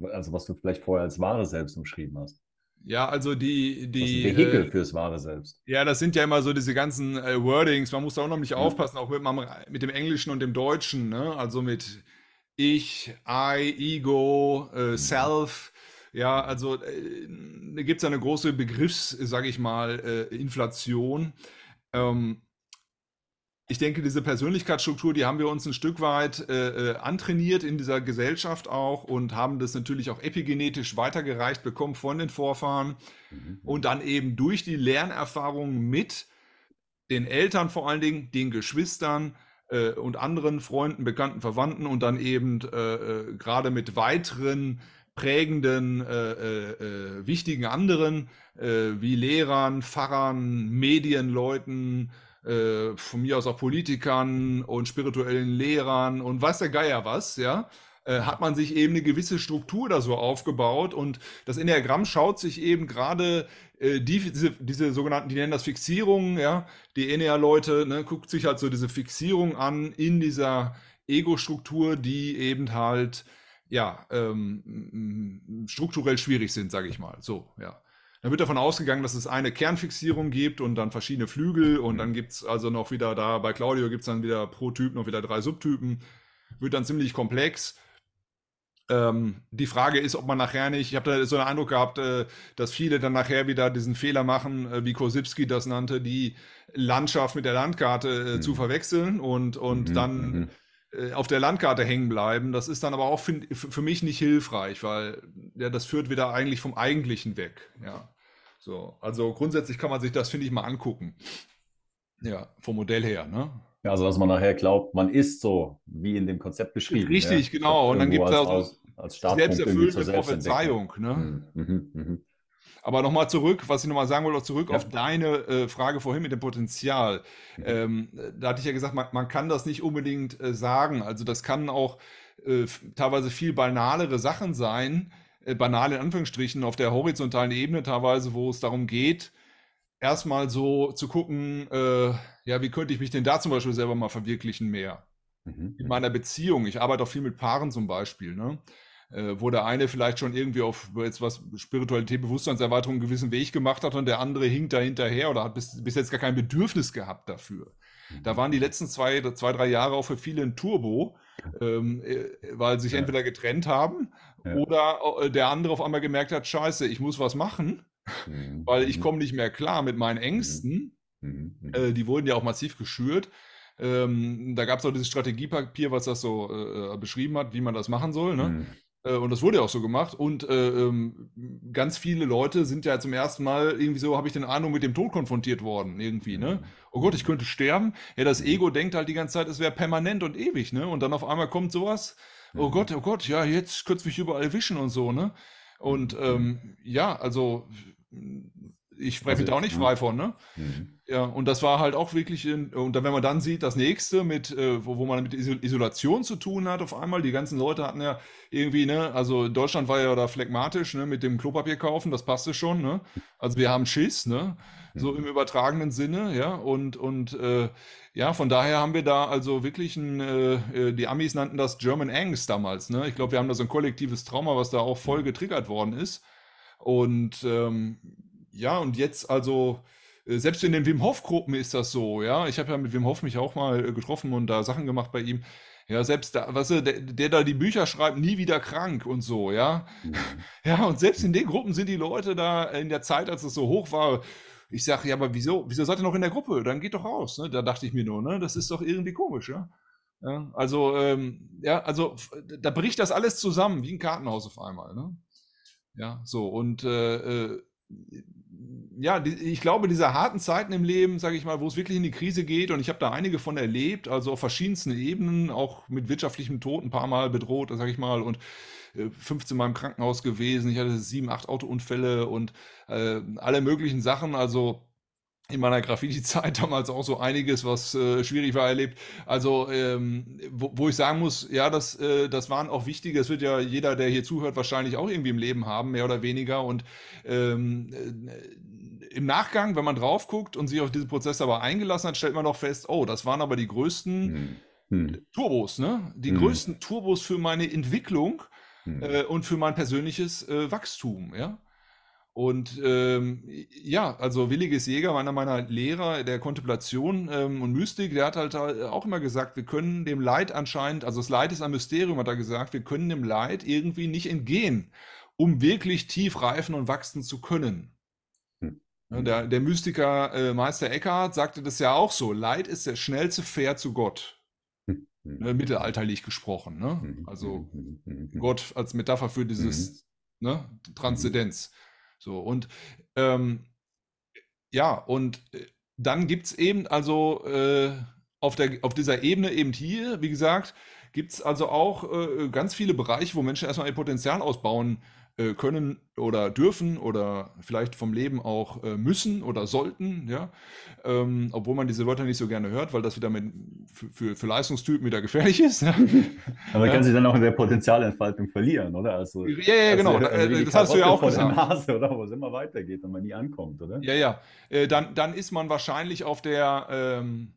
also was du vielleicht vorher als wahre Selbst umschrieben hast? Ja, also die, die das Vehikel äh, fürs wahre Selbst. Ja, das sind ja immer so diese ganzen äh, Wordings. Man muss da auch noch nicht ja. aufpassen, auch mit, mit, dem Englischen und dem Deutschen. Ne? Also mit ich, I, Ego, äh, mhm. Self. Ja, also äh, da gibt es eine große Begriffs, sage ich mal, äh, Inflation. Ähm, ich denke, diese Persönlichkeitsstruktur, die haben wir uns ein Stück weit äh, äh, antrainiert in dieser Gesellschaft auch und haben das natürlich auch epigenetisch weitergereicht bekommen von den Vorfahren mhm. und dann eben durch die Lernerfahrung mit den Eltern vor allen Dingen, den Geschwistern äh, und anderen Freunden, Bekannten, Verwandten und dann eben äh, äh gerade mit weiteren prägenden, äh, wichtigen anderen wie Lehrern, Pfarrern, Medienleuten, äh, von mir aus auch Politikern und spirituellen Lehrern und weiß der Geier was, ja, äh, hat man sich eben eine gewisse Struktur da so aufgebaut und das Enneagramm schaut sich eben gerade äh, die, diese, diese sogenannten, die nennen das Fixierungen, ja, die Ennea-Leute, ne, guckt sich halt so diese Fixierung an in dieser Ego-Struktur, die eben halt ja, ähm, strukturell schwierig sind, sage ich mal. So, ja. Dann wird davon ausgegangen, dass es eine Kernfixierung gibt und dann verschiedene Flügel und dann gibt es also noch wieder da, bei Claudio gibt es dann wieder pro Typ noch wieder drei Subtypen. Wird dann ziemlich komplex. Ähm, die Frage ist, ob man nachher nicht, ich habe da so einen Eindruck gehabt, äh, dass viele dann nachher wieder diesen Fehler machen, äh, wie Kosipski das nannte, die Landschaft mit der Landkarte äh, mhm. zu verwechseln und, und mhm. dann mhm. Äh, auf der Landkarte hängen bleiben. Das ist dann aber auch für, für mich nicht hilfreich, weil ja, das führt wieder eigentlich vom Eigentlichen weg. Ja. So, also grundsätzlich kann man sich das, finde ich, mal angucken. Ja, vom Modell her, ne? Ja, also dass man nachher glaubt, man ist so, wie in dem Konzept beschrieben. Richtig, ja? genau. Und dann gibt es also als, als selbsterfüllende Prophezeiung. Ne? Mhm, mh, Aber nochmal zurück, was ich nochmal sagen wollte, zurück ja. auf deine äh, Frage vorhin mit dem Potenzial. Mhm. Ähm, da hatte ich ja gesagt, man, man kann das nicht unbedingt äh, sagen. Also das kann auch äh, teilweise viel banalere Sachen sein, banal in Anführungsstrichen, auf der horizontalen Ebene teilweise, wo es darum geht, erstmal so zu gucken, äh, ja, wie könnte ich mich denn da zum Beispiel selber mal verwirklichen mehr? Mhm. In mhm. meiner Beziehung. Ich arbeite auch viel mit Paaren zum Beispiel, ne? Äh, wo der eine vielleicht schon irgendwie auf jetzt was Spiritualität, Bewusstseinserweiterung einen gewissen Weg gemacht hat und der andere hinkt da hinterher oder hat bis, bis jetzt gar kein Bedürfnis gehabt dafür. Da waren die letzten zwei, zwei, drei Jahre auch für viele ein Turbo, ähm, äh, weil sich ja. entweder getrennt haben ja. oder äh, der andere auf einmal gemerkt hat, scheiße, ich muss was machen, mhm. weil ich mhm. komme nicht mehr klar mit meinen Ängsten. Mhm. mhm. Äh, die wurden ja auch massiv geschürt. Ähm, da gab es auch dieses Strategiepapier, was das so äh, äh, beschrieben hat, wie man das machen soll. Ne? Mhm. Äh, und das wurde ja auch so gemacht. Und äh, ähm, ganz viele Leute sind ja zum ersten Mal irgendwie so, habe ich den Ahnung, mit dem Tod konfrontiert worden, irgendwie, ne? Oh Gott, ich könnte sterben. Ja, das Ego denkt halt die ganze Zeit, es wäre permanent und ewig, ne? Und dann auf einmal kommt sowas. Oh Gott, oh Gott, ja, jetzt könnte es mich überall wischen und so, ne? Und ähm, ja, also ich spreche also mich da auch nicht frei von, ne? Mhm. Ja, und das war halt auch wirklich, in, und dann, wenn man dann sieht, das nächste mit, äh, wo, wo man mit Isolation zu tun hat, auf einmal, die ganzen Leute hatten ja irgendwie, ne, also Deutschland war ja da phlegmatisch, ne, mit dem Klopapier kaufen, das passte schon, ne? Also wir haben Schiss, ne? So im übertragenen Sinne, ja, und, und äh, ja, von daher haben wir da also wirklich ein, äh, äh die Amis nannten das German Angst damals, ne? Ich glaube, wir haben da so ein kollektives Trauma, was da auch voll getriggert worden ist. Und ähm, ja, und jetzt also, äh, selbst in den Wim Hof-Gruppen ist das so, ja. Ich habe ja mit Wim Hof mich auch mal äh, getroffen und da Sachen gemacht bei ihm. Ja, selbst da, weißt du, der, der da die Bücher schreibt, nie wieder krank und so, ja. Mhm. *laughs* Ja, und selbst in den Gruppen sind die Leute da in der Zeit, als es so hoch war, ich sage, ja, aber wieso, wieso seid ihr noch in der Gruppe? Dann geht doch raus. Ne? Da dachte ich mir nur, ne? Das ist doch irgendwie komisch, ja. ja also, ähm, ja, also da bricht das alles zusammen, wie ein Kartenhaus auf einmal, ne? Ja, so, und äh, äh ja, die, ich glaube, diese harten Zeiten im Leben, sage ich mal, wo es wirklich in die Krise geht, und ich habe da einige von erlebt, also auf verschiedensten Ebenen, auch mit wirtschaftlichem Tod ein paar Mal bedroht, sage ich mal, und 15 äh, Mal im Krankenhaus gewesen. Ich hatte sieben, acht Autounfälle und äh, alle möglichen Sachen. Also in meiner Graffiti-Zeit *laughs* damals auch so einiges, was äh, schwierig war, erlebt. Also, ähm, wo, wo, ich sagen muss, ja, das, äh, das waren auch wichtige, das wird ja jeder, der hier zuhört, wahrscheinlich auch irgendwie im Leben haben, mehr oder weniger. Und ähm, äh, im Nachgang, wenn man drauf guckt und sich auf diesen Prozess aber eingelassen hat, stellt man doch fest, oh, das waren aber die größten hm. Hm. Turbos, ne? Die hm. größten Turbos für meine Entwicklung hm. äh, und für mein persönliches äh, Wachstum, ja. Und ähm, ja, also Williges Jäger, einer meiner Lehrer der Kontemplation ähm, und Mystik, der hat halt auch immer gesagt, wir können dem Leid anscheinend, also das Leid ist ein Mysterium, hat er gesagt, wir können dem Leid irgendwie nicht entgehen, um wirklich tief reifen und wachsen zu können. Hm. Der, der, Mystiker äh, Meister Eckhart sagte das ja auch so, Leid ist der schnellste Pferd zu Gott. Hm. Äh, mittelalterlich gesprochen. Ne? Hm. Also Gott als Metapher für dieses ne, Transzendenz. So, und ähm, ja, und äh, dann gibt es eben also äh, auf, der, auf dieser Ebene eben hier, wie gesagt, gibt es also auch äh, ganz viele Bereiche, wo Menschen erstmal ihr Potenzial ausbauen äh, können oder dürfen oder vielleicht vom Leben auch äh, müssen oder sollten, ja. Ähm, obwohl man diese Wörter nicht so gerne hört, weil das wieder mit, für, für, für Leistungstypen wieder gefährlich ist. Ja. *laughs* Aber man kann sich dann auch in der Potenzialentfaltung verlieren, oder? Also, ja, ja, also, genau. Also das hast du ja auch gesagt. Nase, oder? Wo es immer weitergeht und man nie ankommt, oder? Ja, ja. Äh, dann, dann ist man wahrscheinlich auf der, ähm,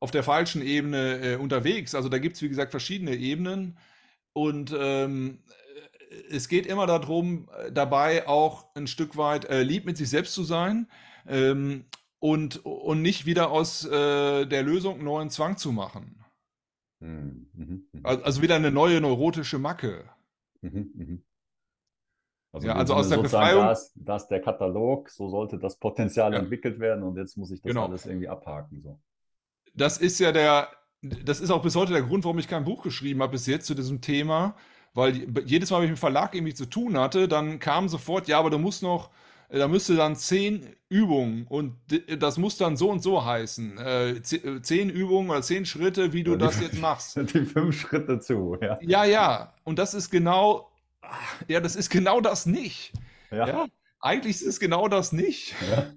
auf der falschen Ebene äh, unterwegs. Also da gibt es, wie gesagt, verschiedene Ebenen. Und ähm, es geht immer darum, äh, dabei auch ein Stück weit äh, lieb mit sich selbst zu sein ähm, und, und nicht wieder aus äh, der Lösung einen neuen Zwang zu machen. Mhm. Mhm. mhm. Also wieder eine neue neurotische Macke. Mhm. mhm. Also, ja, also aus der Befreiung. Das, das der Katalog, so sollte das Potenzial ja. entwickelt werden und jetzt muss ich das genau. alles irgendwie abhaken. So. Das ist ja der, das ist auch bis heute der Grund, warum ich kein Buch geschrieben habe bis jetzt zu diesem Thema, weil jedes Mal, wenn ich mit dem Verlag irgendwie zu tun hatte, dann kam sofort, ja, aber du musst noch, äh, da müsste dann zehn Übungen und das muss dann so und so heißen. Äh, äh, zehn Übungen oder zehn Schritte, wie du die, das jetzt machst. *laughs* Die fünf Schritte zu, ja. Ja, ja. Und das ist genau, ja, das ist genau das nicht. Ja. ja? Eigentlich ist es genau das nicht. Ja.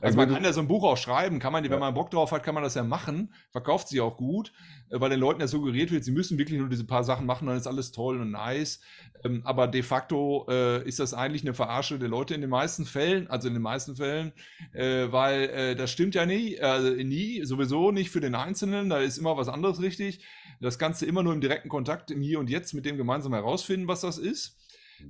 Also man kann ja so ein Buch auch schreiben, kann man, wenn man Bock drauf hat, kann man das ja machen, verkauft sich auch gut, äh, weil den Leuten ja suggeriert wird, sie müssen wirklich nur diese paar Sachen machen, dann ist alles toll und nice. Ähm, aber de facto äh, ist das eigentlich eine Verarsche der Leute in den meisten Fällen, also in den meisten Fällen, äh, weil das stimmt ja nie, äh, nie, sowieso nicht für den Einzelnen, da ist immer was anderes richtig. Das Ganze immer nur im direkten Kontakt im Hier und Jetzt mit dem gemeinsam herausfinden, was das ist.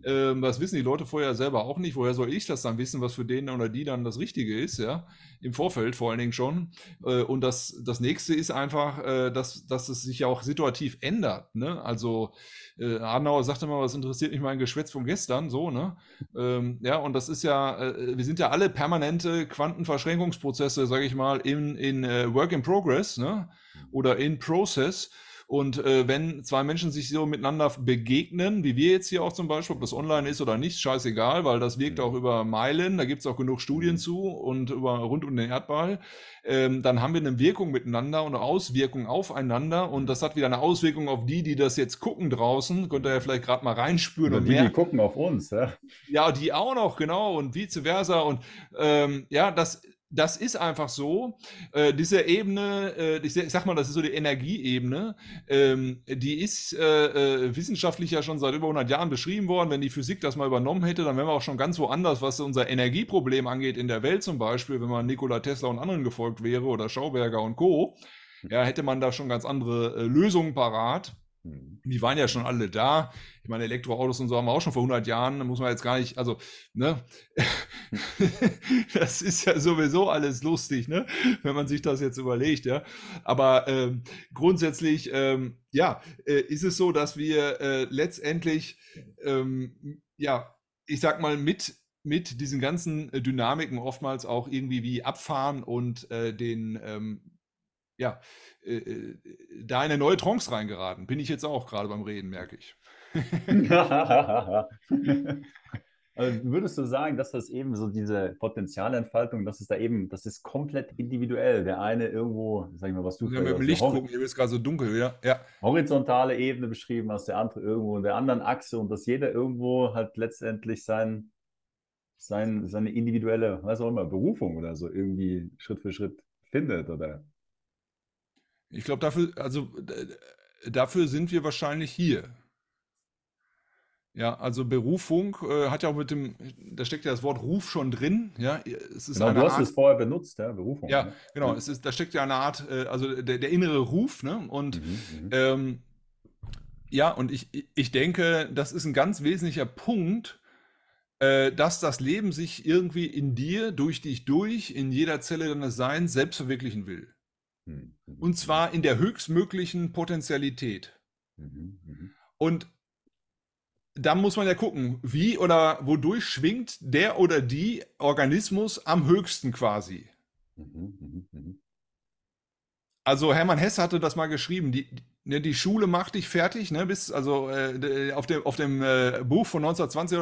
Ähm, das wissen die Leute vorher selber auch nicht. Woher soll ich das dann wissen, was für den oder die dann das Richtige ist, ja? Im Vorfeld vor allen Dingen schon. Äh, und das, das nächste ist einfach, äh, dass, dass es sich ja auch situativ ändert. Ne? Also äh, Adenauer sagte mal, was interessiert mich mein Geschwätz von gestern, so, ne? Ähm, ja, und das ist ja, äh, wir sind ja alle permanente Quantenverschränkungsprozesse, sage ich mal, in, in uh, Work in Progress, ne? Oder in Process. Und äh, wenn zwei Menschen sich so miteinander begegnen, wie wir jetzt hier auch zum Beispiel, ob das online ist oder nicht, scheißegal, weil das wirkt mhm. auch über Meilen, da gibt es auch genug Studien mhm. zu und über rund um den Erdball, ähm, dann haben wir eine Wirkung miteinander und eine Auswirkung aufeinander und das hat wieder eine Auswirkung auf die, die das jetzt gucken draußen. Könnt ihr ja vielleicht gerade mal reinspüren. Oder und die, die gucken auf uns, ja. Ja, die auch noch, genau, und vice versa. Und ähm, ja, das das ist einfach so. Äh, diese Ebene, äh, ich sag mal, das ist so die Energieebene, ähm, die ist äh, äh, wissenschaftlich ja schon seit über 100 Jahren beschrieben worden. Wenn die Physik das mal übernommen hätte, dann wären wir auch schon ganz woanders, was unser Energieproblem angeht in der Welt zum Beispiel, wenn man Nikola Tesla und anderen gefolgt wäre oder Schauberger und Co. Ja, hätte man da schon ganz andere äh, Lösungen parat. Mhm. Die waren ja schon alle da. Ich meine, Elektroautos und so haben wir auch schon vor 100 Jahren. Da muss man jetzt gar nicht, also, ne, *laughs* das ist ja sowieso alles lustig, ne, wenn man sich das jetzt überlegt, ja. Aber ähm, grundsätzlich, ähm, ja, äh, ist es so, dass wir äh, letztendlich, ähm, ja, ich sag mal, mit mit diesen ganzen äh, Dynamiken oftmals auch irgendwie wie abfahren und äh, den ähm, ja, äh, äh, da in eine neue Trance reingeraten. Bin ich jetzt auch gerade beim Reden, merke ich. *laughs* also würdest du sagen, dass das eben so diese Potenzialentfaltung, das ist da eben, das ist komplett individuell. Der eine irgendwo, sag ich mal, was du ja, mit dem Licht gucken, hier ist gerade so dunkel, ja. ja. Horizontale Ebene beschrieben hast, der andere irgendwo in der anderen Achse und dass jeder irgendwo halt letztendlich sein, sein, seine individuelle, was auch immer, Berufung oder so irgendwie Schritt für Schritt findet oder ich glaube, dafür, also dafür sind wir wahrscheinlich hier. Ja, also Berufung äh, hat ja auch mit dem, da steckt ja das Wort Ruf schon drin. Ja, es ist genau, du hast Art, es vorher benutzt, ja, Berufung. Ja, ne? genau, es ist, da steckt ja eine Art, äh, also der, der, innere Ruf, ne? Und mhm, mhm, ähm, ja, und ich, ich denke, das ist ein ganz wesentlicher Punkt, äh, dass das Leben sich irgendwie in dir, durch dich durch, in jeder Zelle deines Seins selbst verwirklichen will. Mhm. Und zwar in der höchstmöglichen Potentialität. Mhm, mhm. Und da muss man ja gucken, wie oder wodurch schwingt der oder die Organismus am höchsten quasi. Also Hermann Hesse hatte das mal geschrieben, die, ne, die Schule macht dich fertig, ne, bis, also äh, auf dem, auf dem äh, Buch von 1920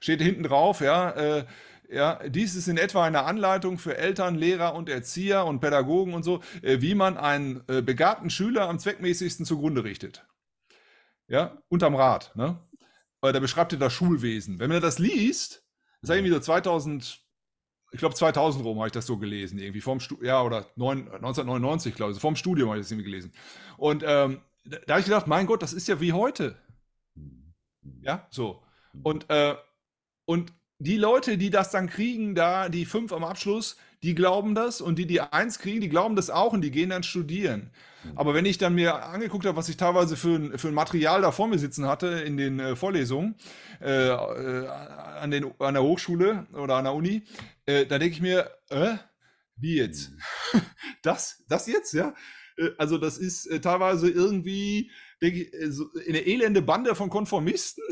steht hinten drauf, ja, äh, ja, dies ist in etwa eine Anleitung für Eltern, Lehrer und Erzieher und Pädagogen und so, äh, wie man einen äh, begabten Schüler am zweckmäßigsten zugrunde richtet. Ja, unterm Rad. Ne? Da beschreibt er das Schulwesen. Wenn man das liest, das ist irgendwie so 2000, ich glaube 2000 rum habe ich das so gelesen, irgendwie vom Stu ja, oder 9, 1999, glaube ich, vom Studium habe ich das irgendwie gelesen. Und ähm, da, da habe ich gedacht, mein Gott, das ist ja wie heute. Ja, so. Und, äh, und die Leute, die das dann kriegen, da die fünf am Abschluss, die glauben das und die, die eins kriegen, die glauben das auch und die gehen dann studieren. Mhm. Aber wenn ich dann mir angeguckt habe, was ich teilweise für ein, für ein Material da vor mir sitzen hatte in den äh, Vorlesungen äh, äh, an, den, an der Hochschule oder an der Uni, äh, da denke ich mir, äh, wie jetzt? Mhm. *laughs* das, das jetzt, ja? Äh, also das ist teilweise irgendwie, denke ich, äh, so eine elende Bande von Konformisten.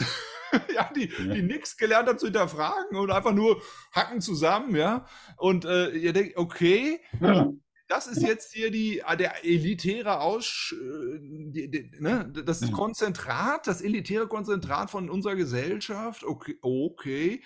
*laughs* ja, die, ja. die nichts gelernt haben zu hinterfragen und einfach nur hacken zusammen, ja. Und äh, ihr denkt, okay, ja. *clears throat* das ist jetzt hier die, ah, der elitäre Aus, die, die, ne? das ist Konzentrat, das elitäre Konzentrat von unserer Gesellschaft. Okay, okay.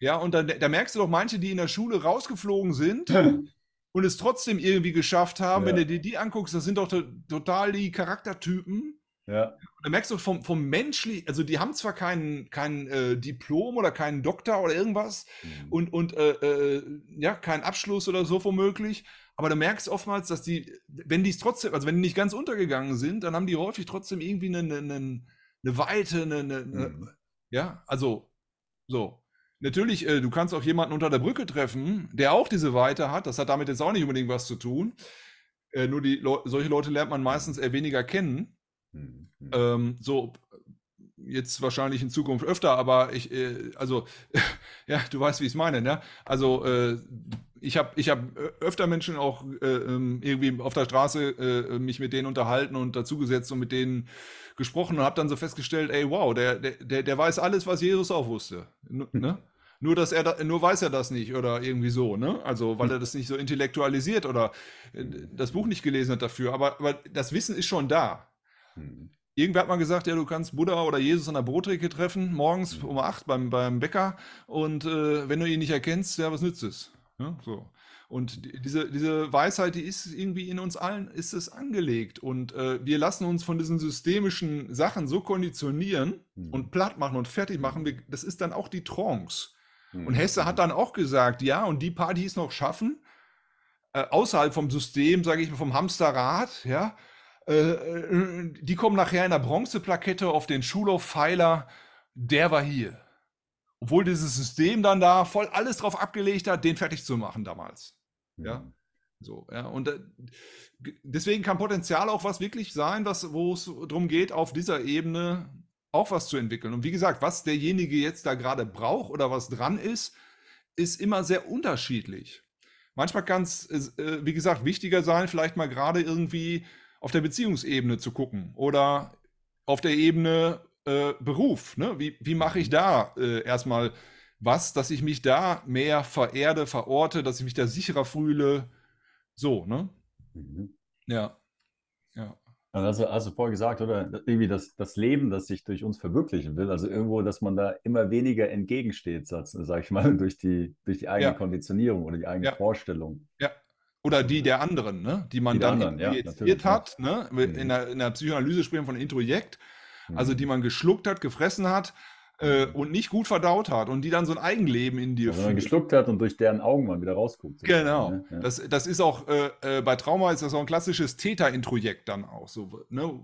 Ja, und dann da merkst du doch manche, die in der Schule rausgeflogen sind *clears throat* und es trotzdem irgendwie geschafft haben. Ja. Wenn du dir die anguckst, das sind doch total die Charaktertypen. Ja. Da merkst du vom, vom menschlich, also die haben zwar kein, kein äh, Diplom oder keinen Doktor oder irgendwas mhm. und, und äh, äh, ja, keinen Abschluss oder so womöglich, aber du merkst oftmals, dass die, wenn die es trotzdem, also wenn die nicht ganz untergegangen sind, dann haben die häufig trotzdem irgendwie eine, eine, eine Weite, eine, eine, mhm. ja, also so. Natürlich, äh, du kannst auch jemanden unter der Brücke treffen, der auch diese Weite hat. Das hat damit jetzt auch nicht unbedingt was zu tun. Äh, nur die Le solche Leute lernt man meistens eher weniger kennen. Mhm. Ähm, so, jetzt wahrscheinlich in Zukunft öfter, aber ich, äh, also, *laughs* ja, du weißt, wie ich es meine, ne? Also, äh, ich habe ich hab öfter Menschen auch äh, ähm, irgendwie auf der Straße äh, mich mit denen unterhalten und dazugesetzt und mit denen gesprochen und habe dann so festgestellt, ey, wow, der, der, der weiß alles, was Jesus auch wusste. Hm. Ne? Nur, dass er da, nur weiß er das nicht oder irgendwie so, ne? Also, weil hm. er das nicht so intellektualisiert oder äh, das Buch nicht gelesen hat dafür. Aber, aber das Wissen ist schon da. Irgendwer hat mal gesagt, ja, du kannst Buddha oder Jesus an der Brottheke treffen, morgens mhm. um acht beim, beim Bäcker und äh, wenn du ihn nicht erkennst, ja, was nützt es? Ja, so. Und diese, diese Weisheit, die ist irgendwie in uns allen, ist es angelegt. Und äh, wir lassen uns von diesen systemischen Sachen so konditionieren mhm. und platt machen und fertig machen. Wir, das ist dann auch die Trance. Mhm. Und Hesse hat dann auch gesagt, ja, und die Partys noch schaffen, äh, außerhalb vom System, sage ich mal, vom Hamsterrad, ja, äh, äh, die kommen nachher in der Bronzeplakette auf den Schulhof-Pfeiler, der war hier. Obwohl dieses System dann da voll alles drauf abgelegt hat, den fertig zu machen damals. Ja. Mhm. So, ja. Und äh, deswegen kann Potenzial auch was wirklich sein, was, wo es darum geht, auf dieser Ebene auch was zu entwickeln. Und wie gesagt, was derjenige jetzt da gerade braucht oder was dran ist, ist immer sehr unterschiedlich. Manchmal kann es, äh, wie gesagt, wichtiger sein, vielleicht mal gerade irgendwie auf der Beziehungsebene zu gucken oder auf der Ebene äh, Beruf. Ne? Wie, wie mache ich mhm. da äh, erstmal was, dass ich mich da mehr vererde, verorte, dass ich mich da sicherer fühle? So, ne? Mhm. Ja. Ja. Also, also vorher gesagt, oder? Irgendwie das, das Leben, das sich durch uns verwirklichen will. Also irgendwo, dass man da immer weniger entgegensteht, sag ich mal, *laughs* durch die, durch die eigene ja. Konditionierung oder die eigene ja. Vorstellung. Ja, oder die der anderen, ne? die man die dann anderen, introjiziert ja, hat. Ne? Mhm. In, der, in der Psychoanalyse sprechen wir von Introjekt, also die mhm. man geschluckt hat, gefressen hat äh, mhm. und nicht gut verdaut hat und die dann so ein Eigenleben in dir also man geschluckt hat und durch deren Augen man wieder rausguckt. Genau. Ne? Ja. Das, das ist auch, äh, äh, bei Trauma ist das auch ein klassisches Täter-Introjekt dann auch, so, ne?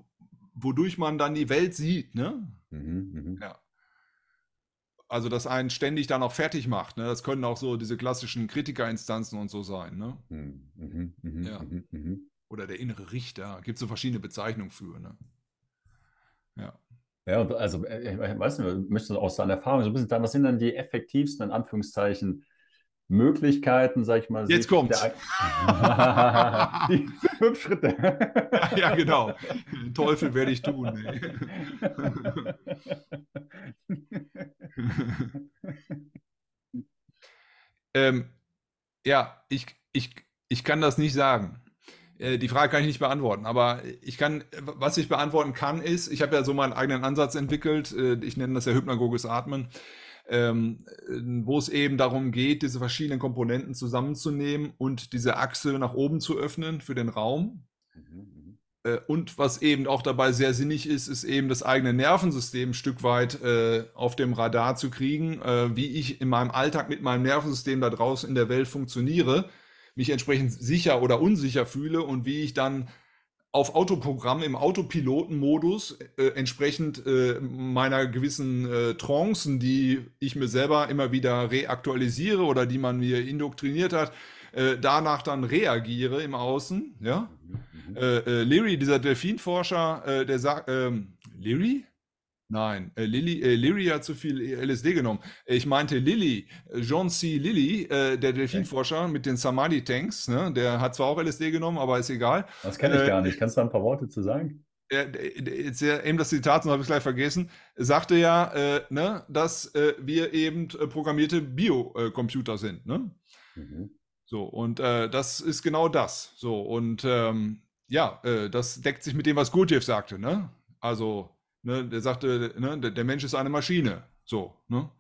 wodurch man dann die Welt sieht. Ne? Mhm, mh. Ja also das einen ständig dann auch fertig macht. Ne? Das können auch so diese klassischen Kritikerinstanzen und so sein. Ne? Mhm, mh, ja. mh, mh. Oder der innere Richter. Gibt es so verschiedene Bezeichnungen für. Ne? Ja. Ja, also, äh, ich weiß nicht, möchtest du aus deiner Erfahrung so ein bisschen sagen, was sind dann die effektivsten, in Anführungszeichen, Möglichkeiten, sag ich mal. Jetzt kommt's. *laughs* die fünf Schritte. ja, *laughs* ja, genau. Teufel werde ich tun. *laughs* *laughs* ähm, ja, ich, ich, ich kann das nicht sagen. Äh, die Frage kann ich nicht beantworten, aber ich kann, was ich beantworten kann, ist, ich habe ja so meinen eigenen Ansatz entwickelt, äh, ich nenne das ja hypnagoges Atmen ähm, wo es eben darum geht, diese verschiedenen Komponenten zusammenzunehmen und diese Achse nach oben zu öffnen für den Raum. Äh, und was eben auch dabei sehr sinnig ist, ist eben das eigene Nervensystem ein Stück weit äh, auf dem Radar zu kriegen, äh, wie ich in meinem Alltag mit meinem Nervensystem da draußen in der Welt funktioniere, mich entsprechend sicher oder unsicher fühle und wie ich dann auf Autoprogramm im Autopilotenmodus äh, entsprechend äh, meiner gewissen äh, Trancen, die ich mir selber immer wieder reaktualisiere oder die man mir indoktriniert hat, äh, danach dann reagiere im Außen. Ja? Mhm. mhm. Äh, äh, Leary, dieser Delfinforscher, der sagt, ähm, Leary? Nein, äh, Lilly, äh, Lily hat zu viel LSD genommen. Ich meinte Lilly, John C. Lilly, äh, der Delfinforscher mit den Samadhi-Tanks, ne? der hat zwar auch LSD genommen, aber ist egal. Das kenne ich äh, gar nicht. Kannst du da ein paar Worte zu sagen? Jetzt eben das Zitat, sonst habe ich es gleich vergessen, sagte ja, äh, ne, dass äh, wir eben programmierte Biocomputer sind. Ne? Mhm. So, und das ist genau das. So, und ähm, ja, das deckt sich mit dem, was Gurdjieff sagte. Ne? Also Ne, der sagte, ne, der, der, Mensch ist eine Maschine. So, ne?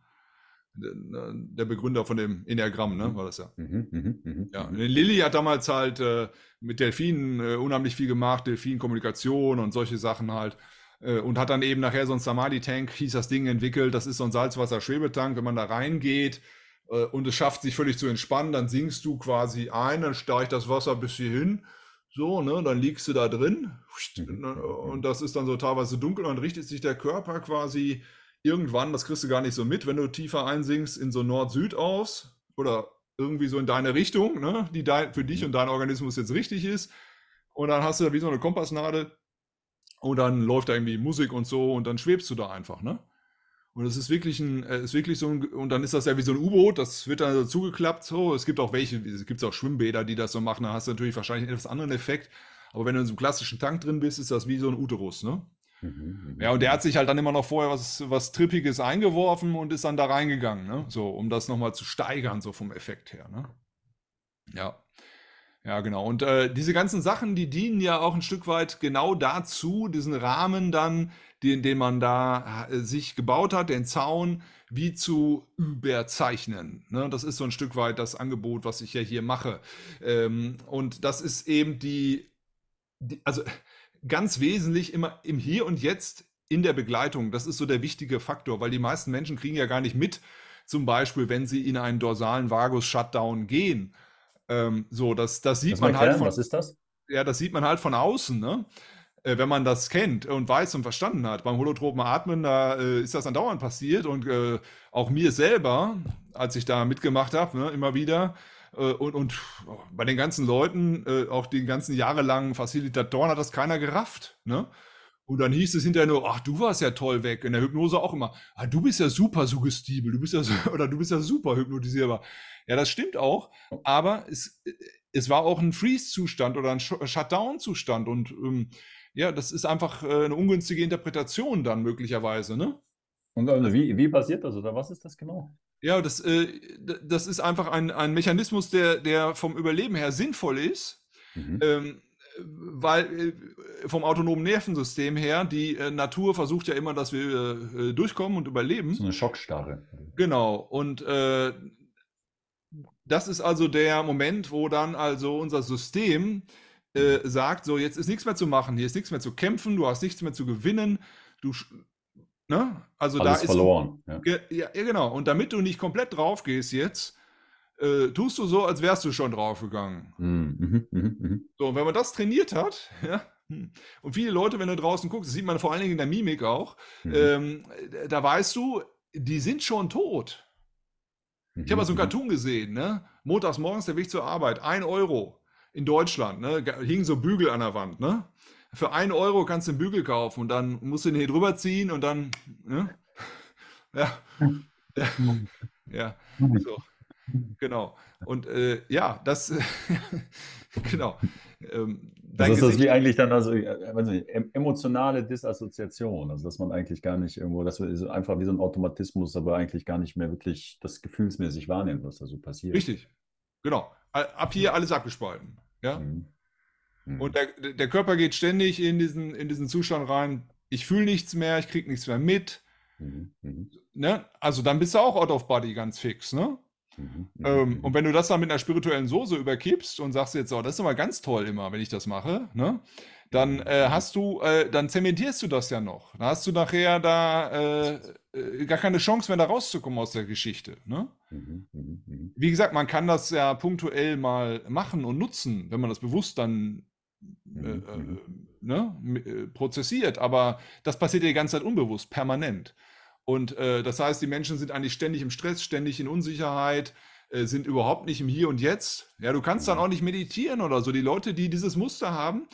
Der Begründer von dem Enneagramm, ne, war das ja. Mhm, mh, mh, ja. Mhm. Lilly hat damals halt äh, mit Delfinen äh, unheimlich viel gemacht, Delfinkommunikation und solche Sachen halt. Äh, und hat dann eben nachher so ein Samadhi-Tank, hieß das Ding, entwickelt. Das ist so ein Salzwasser-Schwebetank. Wenn man da reingeht äh, und es schafft, sich völlig zu entspannen, dann sinkst du quasi ein, dann steigt das Wasser bis hierhin so, ne, dann liegst du da drin mhm. ne, und das ist dann so teilweise dunkel und richtet sich der Körper quasi irgendwann, das kriegst du gar nicht so mit, wenn du tiefer einsinkst, in so Nord-Süd aus oder irgendwie so in deine Richtung, ne, die für dich mhm. und dein Organismus jetzt richtig ist. Und dann hast du da wie so eine Kompassnadel und dann läuft da irgendwie Musik und so und dann schwebst du da einfach, ne? Und es ist wirklich ein, äh, ist wirklich so ein, und dann ist das ja wie so ein U-Boot, das wird dann so zugeklappt, so. Es gibt auch welche, es gibt auch Schwimmbäder, die das so machen, da hast du natürlich wahrscheinlich einen etwas anderen Effekt. Aber wenn du in so einem klassischen Tank drin bist, ist das wie so ein Uterus, ne? Mhm, ja, und der hat sich halt dann immer noch vorher was, was Trippiges eingeworfen und ist dann da reingegangen, ne? So, um das nochmal zu steigern, so vom Effekt her, ne? Ja. Ja, genau. Und äh, diese ganzen Sachen, die dienen ja auch ein Stück weit genau dazu, diesen Rahmen dann, den, den man da äh, sich gebaut hat, den Zaun, wie zu überzeichnen. Ne? Das ist so ein Stück weit das Angebot, was ich ja hier mache. Ähm, und das ist eben die, die, also ganz wesentlich immer im Hier und Jetzt in der Begleitung. Das ist so der wichtige Faktor, weil die meisten Menschen kriegen ja gar nicht mit, zum Beispiel, wenn sie in einen dorsalen Vagus-Shutdown gehen ähm, so, das, das sieht das man halt von. Was ist das? Ja, das sieht man halt von außen, ne? Äh, wenn man das kennt und weiß und verstanden hat. Beim holotropen Atmen, da äh, ist das andauernd passiert und äh, auch mir selber, als ich da mitgemacht habe, ne, immer wieder. Äh, und, und bei den ganzen Leuten, äh, auch die ganzen jahrelangen Facilitatoren, hat das keiner gerafft. Ne? Und dann hieß es hinterher nur, ach, du warst ja toll weg. In der Hypnose auch immer, ah, du bist ja super suggestibel, du bist ja, *laughs* oder du bist ja super hypnotisierbar. Ja, das stimmt auch, aber es, es war auch ein Freeze-Zustand oder ein Shutdown-Zustand und ähm, ja, das ist einfach äh, eine ungünstige Interpretation dann möglicherweise, ne? Und also wie, wie passiert das oder was ist das genau? Ja, das, äh, das ist einfach ein, ein Mechanismus, der, der vom Überleben her sinnvoll ist. Mhm. Ähm, weil äh, vom autonomen Nervensystem her, die äh, Natur versucht ja immer, dass wir äh, durchkommen und überleben. So eine Schockstarre. Genau. Und äh, das ist also der Moment, wo dann also unser System äh, sagt, so jetzt ist nichts mehr zu machen, hier ist nichts mehr zu kämpfen, du hast nichts mehr zu gewinnen, du ne? Also Alles da ist verloren. Ja. ja. genau. Und damit du nicht komplett drauf gehst jetzt, äh, tust du so, als wärst du schon draufgegangen. Hm, mhm, mhm, mhm. So, und wenn man das trainiert hat, *laughs* ja, hm, und viele Leute, wenn du draußen guckst, das sieht man vor allen Dingen in der Mimik auch, mhm. ähm, da weißt du, die sind schon tot. Ich habe mal so ein. Cartoon gesehen, ne? Montags morgens der Weg zur Arbeit, ein Euro in Deutschland, ne? Hingen so Bügel an der Wand, ne? Für ein Euro kannst du einen Bügel kaufen und dann musst du den hier drüber ziehen und dann, ne? *laughs* Ja. *laughs* Ja. ja. So. *laughs* Genau. Und äh, ja, das, *laughs* genau. Ähm, das ist das wie eigentlich dann also nicht, emotionale Disassoziation, also dass man eigentlich gar nicht irgendwo, das ist einfach wie so ein Automatismus, aber eigentlich gar nicht mehr wirklich das gefühlsmäßig wahrnimmt, was da so passiert. Richtig, genau. Ab hier alles abgespalten. Ja. Mhm. Mhm. Und der, der Körper geht ständig in diesen, in diesen Zustand rein. Ich fühle nichts mehr, ich kriege nichts mehr mit. Mhm. mhm. Ne? Also dann bist du auch out of body ganz fix, ne? Mhm, mhm, ähm, mhm. und wenn du das dann mit einer spirituellen Soße überkippst und sagst jetzt, oh, das ist immer ganz toll immer, wenn ich das mache, ne? dann äh, hast du, äh, dann zementierst du das ja noch. Dann hast du nachher da äh, äh gar keine Chance mehr, da rauszukommen aus der Geschichte. Ne? Wie gesagt, man kann das ja punktuell mal machen und nutzen, wenn man das bewusst dann äh, äh, ne, prozessiert, aber das passiert ja die ganze Zeit unbewusst, permanent. Und äh, das heißt, die Menschen sind eigentlich ständig im Stress, ständig in Unsicherheit, äh, sind überhaupt nicht im Hier und Jetzt. Ja, du kannst dann auch nicht meditieren oder so. Die Leute, die dieses Muster haben,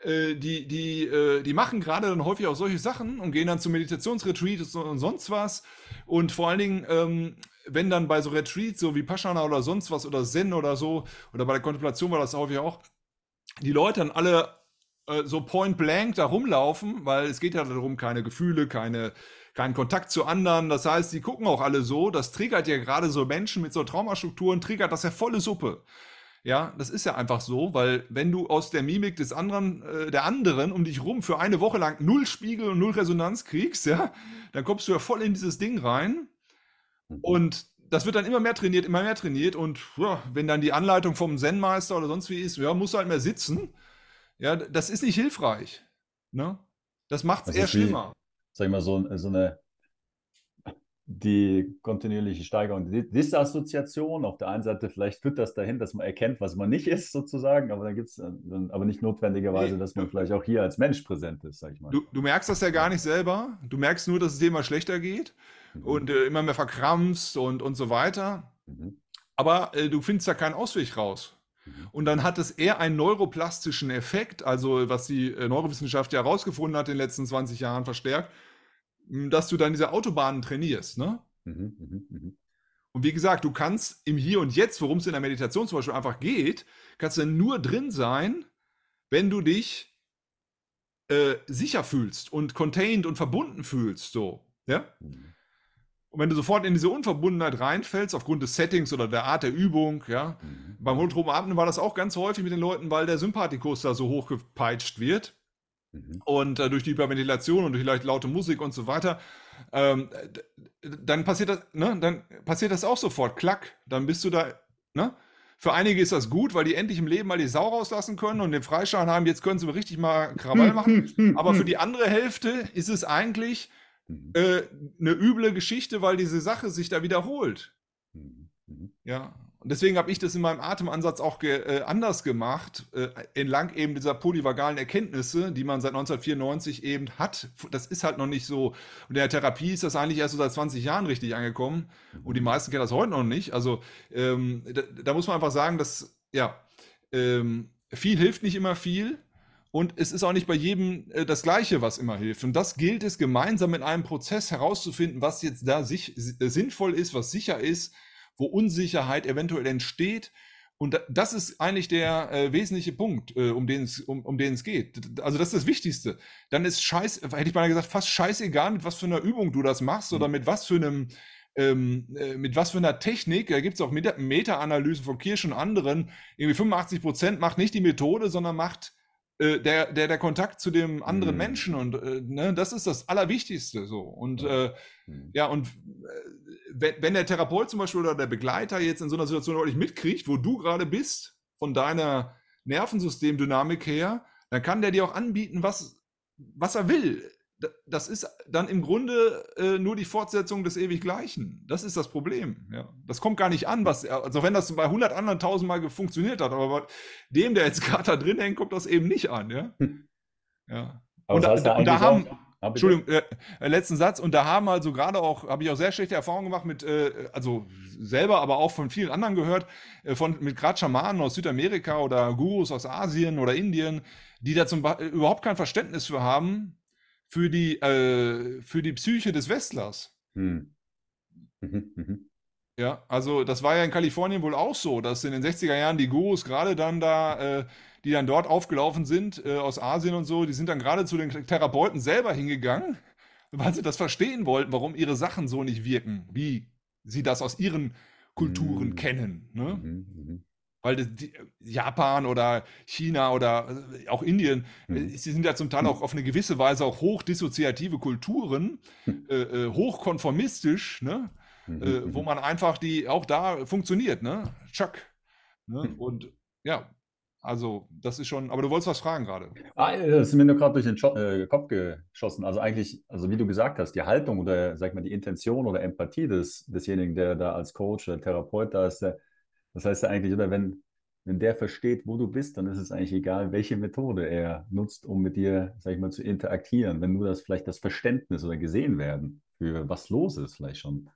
äh, die, die, äh, die machen gerade dann häufig auch solche Sachen und gehen dann zu Meditationsretreats und sonst was. Und vor allen Dingen, ähm, wenn dann bei so Retreats, so wie Paschana oder sonst was oder Zen oder so, oder bei der Kontemplation war das häufig auch, die Leute dann alle äh, so point blank da rumlaufen, weil es geht ja darum, keine Gefühle, keine keinen Kontakt zu anderen. Das heißt, die gucken auch alle so. Das triggert ja gerade so Menschen mit so Traumastrukturen, triggert das ja volle Suppe. Ja, das ist ja einfach so, weil wenn du aus der Mimik des anderen, äh, der anderen um dich rum für eine Woche lang null Spiegel und null Resonanz kriegst, ja, dann kommst du ja voll in dieses Ding rein. Mhm. Und das wird dann immer mehr trainiert, immer mehr trainiert. Und ja, wenn dann die Anleitung vom Zen-Meister oder sonst wie ist, ja, musst du halt mehr sitzen. Ja, das ist nicht hilfreich. Ne? Das macht es eher schlimmer sag ich mal, so, so eine die kontinuierliche Steigerung, die Disassoziation. Auf der einen Seite vielleicht führt das dahin, dass man erkennt, was man nicht *laughs* ist, sozusagen, aber dann gibt es aber nicht notwendigerweise, dass man vielleicht auch hier als Mensch präsent ist, sag ich mal. Du, du merkst das ja gar nicht selber. Du merkst nur, dass es dir immer schlechter geht mhm. und äh, immer mehr verkrampfst und, und so weiter. Mhm. Aber äh, du findest da keinen Ausweg raus. Mhm. Und dann hat es eher einen neuroplastischen Effekt, also was die äh, Neurowissenschaft ja herausgefunden hat in den letzten 20 Jahren verstärkt, dass du dann diese Autobahnen trainierst. Ne? Mhm, mh, mh. Und wie gesagt, du kannst im Hier und Jetzt, worum es in der Meditation zum Beispiel einfach geht, kannst du nur drin sein, wenn du dich äh, sicher fühlst und contained und verbunden fühlst. So, ja? Mhm. Und wenn du sofort in diese Unverbundenheit reinfällst, aufgrund des Settings oder der Art der Übung, ja, mhm. beim holotropen Atmen war das auch ganz häufig mit den Leuten, weil der Sympathikus da so hochgepeitscht wird. Mhm. Und äh, durch die Hyperventilation und durch vielleicht laute Musik und so weiter, ähm, dann passiert das, ne, dann passiert das auch sofort, klack, dann bist du da, ne? Für einige ist das gut, weil die endlich im Leben mal die Sau rauslassen können und den Freischein haben, jetzt können sie richtig mal Krawall machen. *laughs* Aber für die andere Hälfte ist es eigentlich mhm. äh, eine üble Geschichte, weil diese Sache sich da wiederholt. Mhm. Mhm. Ja, und deswegen habe ich das in meinem Atemansatz auch ge, äh, anders gemacht, äh, entlang eben dieser polyvagalen Erkenntnisse, die man seit 1994 eben hat. Das ist halt noch nicht so. Und in der Therapie ist das eigentlich erst so seit 20 Jahren richtig angekommen. Und die meisten kennen das heute noch nicht. Also ähm, da, da, muss man einfach sagen, dass ja, ähm, viel hilft nicht immer viel. Und es ist auch nicht bei jedem äh, das Gleiche, was immer hilft. Und das gilt es gemeinsam in einem Prozess herauszufinden, was jetzt da sich, sinnvoll ist, was sicher ist wo Unsicherheit eventuell entsteht. Und das ist eigentlich der äh, wesentliche Punkt, äh, um, den es, um, um den es geht. Also das ist das Wichtigste. Dann ist scheiß, hätte ich mal gesagt, fast scheißegal, mit was für einer Übung du das machst mhm. oder mit was für einem, ähm, äh, mit was für einer Technik. Da gibt es auch Meta-Analysen von Kirsch und anderen. Irgendwie 85 Prozent macht nicht die Methode, sondern macht äh, der, der, der Kontakt zu dem anderen mhm. Menschen und äh, ne, das ist das Allerwichtigste so. Und äh, mhm. ja, und äh, wenn, wenn der Therapeut zum Beispiel oder der Begleiter jetzt in so einer Situation deutlich mitkriegt, wo du gerade bist, von deiner Nervensystemdynamik her, dann kann der dir auch anbieten, was, was er will. Das ist dann im Grunde äh, nur die Fortsetzung des ewig Gleichen. Das ist das Problem. Ja. Das kommt gar nicht an, was also wenn das bei 100 anderen tausendmal funktioniert hat, aber bei dem, der jetzt *laughs* gerade da drin hängt, kommt das eben nicht an. Ja. Hm. ja. Aber und, ja und da haben, Ah, Entschuldigung, äh, äh, letzten Satz. Und da haben also gerade auch, habe ich auch sehr schlechte Erfahrungen gemacht mit, äh, also selber, aber auch von vielen anderen gehört, äh, von, mit gerade Schamanen aus Südamerika oder Gurus aus Asien oder Indien, die da zum überhaupt kein Verständnis für haben, für die, äh, für die Psyche des Westlers. Hm. Mhm, mhm. Ja, also das war ja in Kalifornien wohl auch so, dass in den 60er Jahren die Gurus gerade dann da äh, die dann dort aufgelaufen sind, äh, aus Asien und so, die sind dann gerade zu den Therapeuten selber hingegangen, weil sie das verstehen wollten, warum ihre Sachen so nicht wirken, wie sie das aus ihren Kulturen mhm. kennen. Ne? Mhm. mhm. Weil die, Japan oder China oder äh, auch Indien, äh, mhm. sie sind ja zum Teil auch auf eine gewisse Weise auch hochdissoziative Kulturen, hm. äh, hochkonformistisch, ne? Mhm. Äh, wo mhm. man einfach die auch da funktioniert, ne? Chuck. Ne? Hm. Und ja, also, das ist schon, aber du wolltest was fragen gerade. Ah, das ist mir nur gerade durch den äh, Kopf geschossen. Also eigentlich, also wie du gesagt hast, die Haltung oder sag mal die Intention oder Empathie des, desjenigen, der da als Coach oder Therapeut da ist, der, das heißt ja eigentlich, oder wenn, wenn der versteht, wo du bist, dann ist es eigentlich egal, welche Methode er nutzt, um mit dir, sag ich mal, zu interagieren. Wenn nur das vielleicht das Verständnis oder gesehen werden für was los ist, vielleicht schon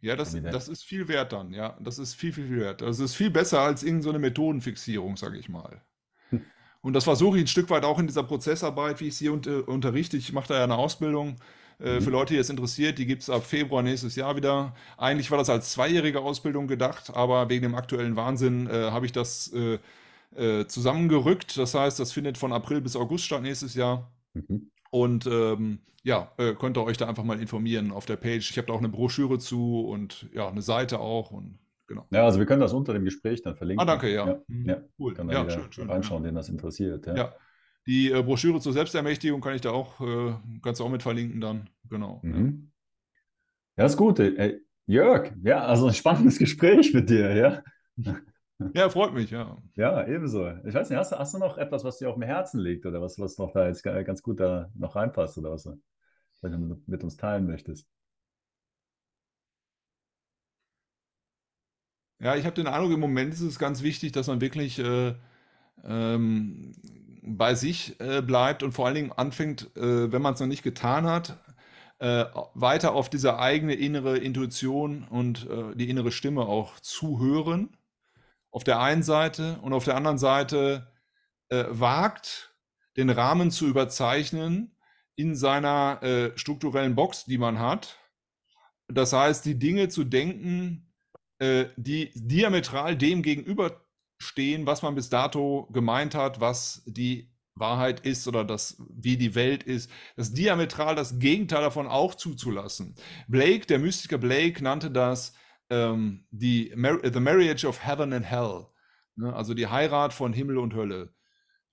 ja, das, das ist viel wert dann, ja. Das ist viel, viel, viel wert. Das ist viel besser als irgendeine so Methodenfixierung, sage ich mal. Hm. Und das versuche ich ein Stück weit auch in dieser Prozessarbeit, wie ich sie unter, unterrichte. Ich mache da ja eine Ausbildung äh, mhm. für Leute, die es interessiert. Die gibt es ab Februar nächstes Jahr wieder. Eigentlich war das als zweijährige Ausbildung gedacht, aber wegen dem aktuellen Wahnsinn äh, habe ich das äh, äh zusammengerückt. Das heißt, das findet von April bis August statt nächstes Jahr. Mhm. Und ähm, ja, könnt ihr euch da einfach mal informieren auf der Page. Ich habe da auch eine Broschüre zu und ja, eine Seite auch und genau. Ja, also wir können das unter dem Gespräch dann verlinken. Ah, danke, ja. Ja, mhm. ja. cool. Kann ja, schön, schön. Reinschauen, ja. den das interessiert. Ja. ja. Die äh, Broschüre zur Selbstermächtigung kann ich da auch, äh, kannst du auch mit verlinken dann. Genau. Mhm. Ja, ist gut. Ey, Jörg, ja, also ein spannendes Gespräch mit dir, ja. Ja, freut mich, ja. Ja, ebenso. Ich weiß nicht, hast du, hast du noch etwas, was dir auf dem Herzen liegt oder was, was noch da jetzt ganz gut da noch reinpasst oder was du mit uns teilen möchtest? Ja, ich habe den Eindruck, im Moment ist es ganz wichtig, dass man wirklich äh, ähm, bei sich äh, bleibt und vor allen Dingen anfängt, äh, wenn man es noch nicht getan hat, äh, weiter auf diese eigene innere Intuition und äh, die innere Stimme auch zuhören auf der einen Seite und auf der anderen Seite äh, wagt, den Rahmen zu überzeichnen in seiner äh, strukturellen Box, die man hat. Das heißt, die Dinge zu denken, die diametral dem gegenüberstehen, was man bis dato gemeint hat, was die Wahrheit ist oder das, wie die Welt ist, das diametral das Gegenteil davon auch zuzulassen. Blake, der Mystiker Blake, nannte das ähm, die Mar The Marriage of Heaven and Hell. Ne? Also die Heirat von Himmel und Hölle.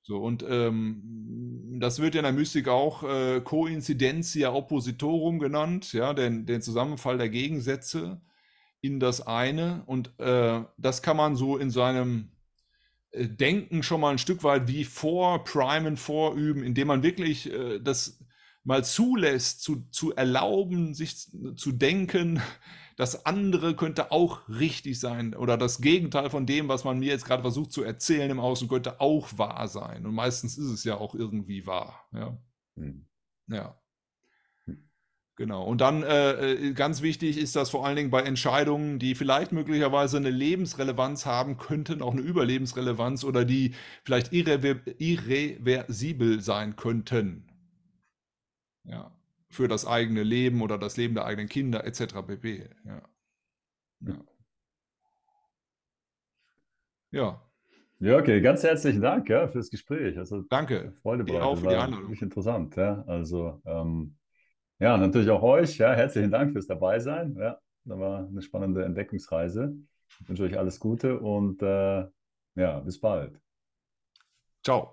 So, und ähm, das wird in der Mystik auch äh, Coincidentia Oppositorum genannt, ja, den, den Zusammenfall der Gegensätze in das eine. Und äh, das kann man so in seinem äh, Denken schon mal ein Stück weit wie vorprimen, vorüben, indem man wirklich äh, das mal zulässt, zu, zu erlauben, sich zu denken, *laughs* das andere könnte auch richtig sein oder das Gegenteil von dem, was man mir jetzt gerade versucht zu erzählen im Außen, könnte auch wahr sein. Und meistens ist es ja auch irgendwie wahr. Ja. Hm. Ja. Genau. Und dann äh, äh, ganz wichtig ist das vor allen Dingen bei Entscheidungen, die vielleicht möglicherweise eine Lebensrelevanz haben könnten, auch eine Überlebensrelevanz oder die vielleicht irrever irreversibel sein könnten. Ja für das eigene Leben oder das Leben der eigenen Kinder etc. pp. Ja. Ja. ja. Ja, okay, ganz herzlichen Dank ja, für das Gespräch. Also, Danke. Freude bereitet. Auch für die Einladung. Wirklich interessant. Ja. Also, ähm, ja, natürlich auch euch. Ja, herzlichen Dank fürs Dabeisein. Ja, da war eine spannende Entdeckungsreise. Ich wünsche euch alles Gute und äh, ja, bis bald. Ciao.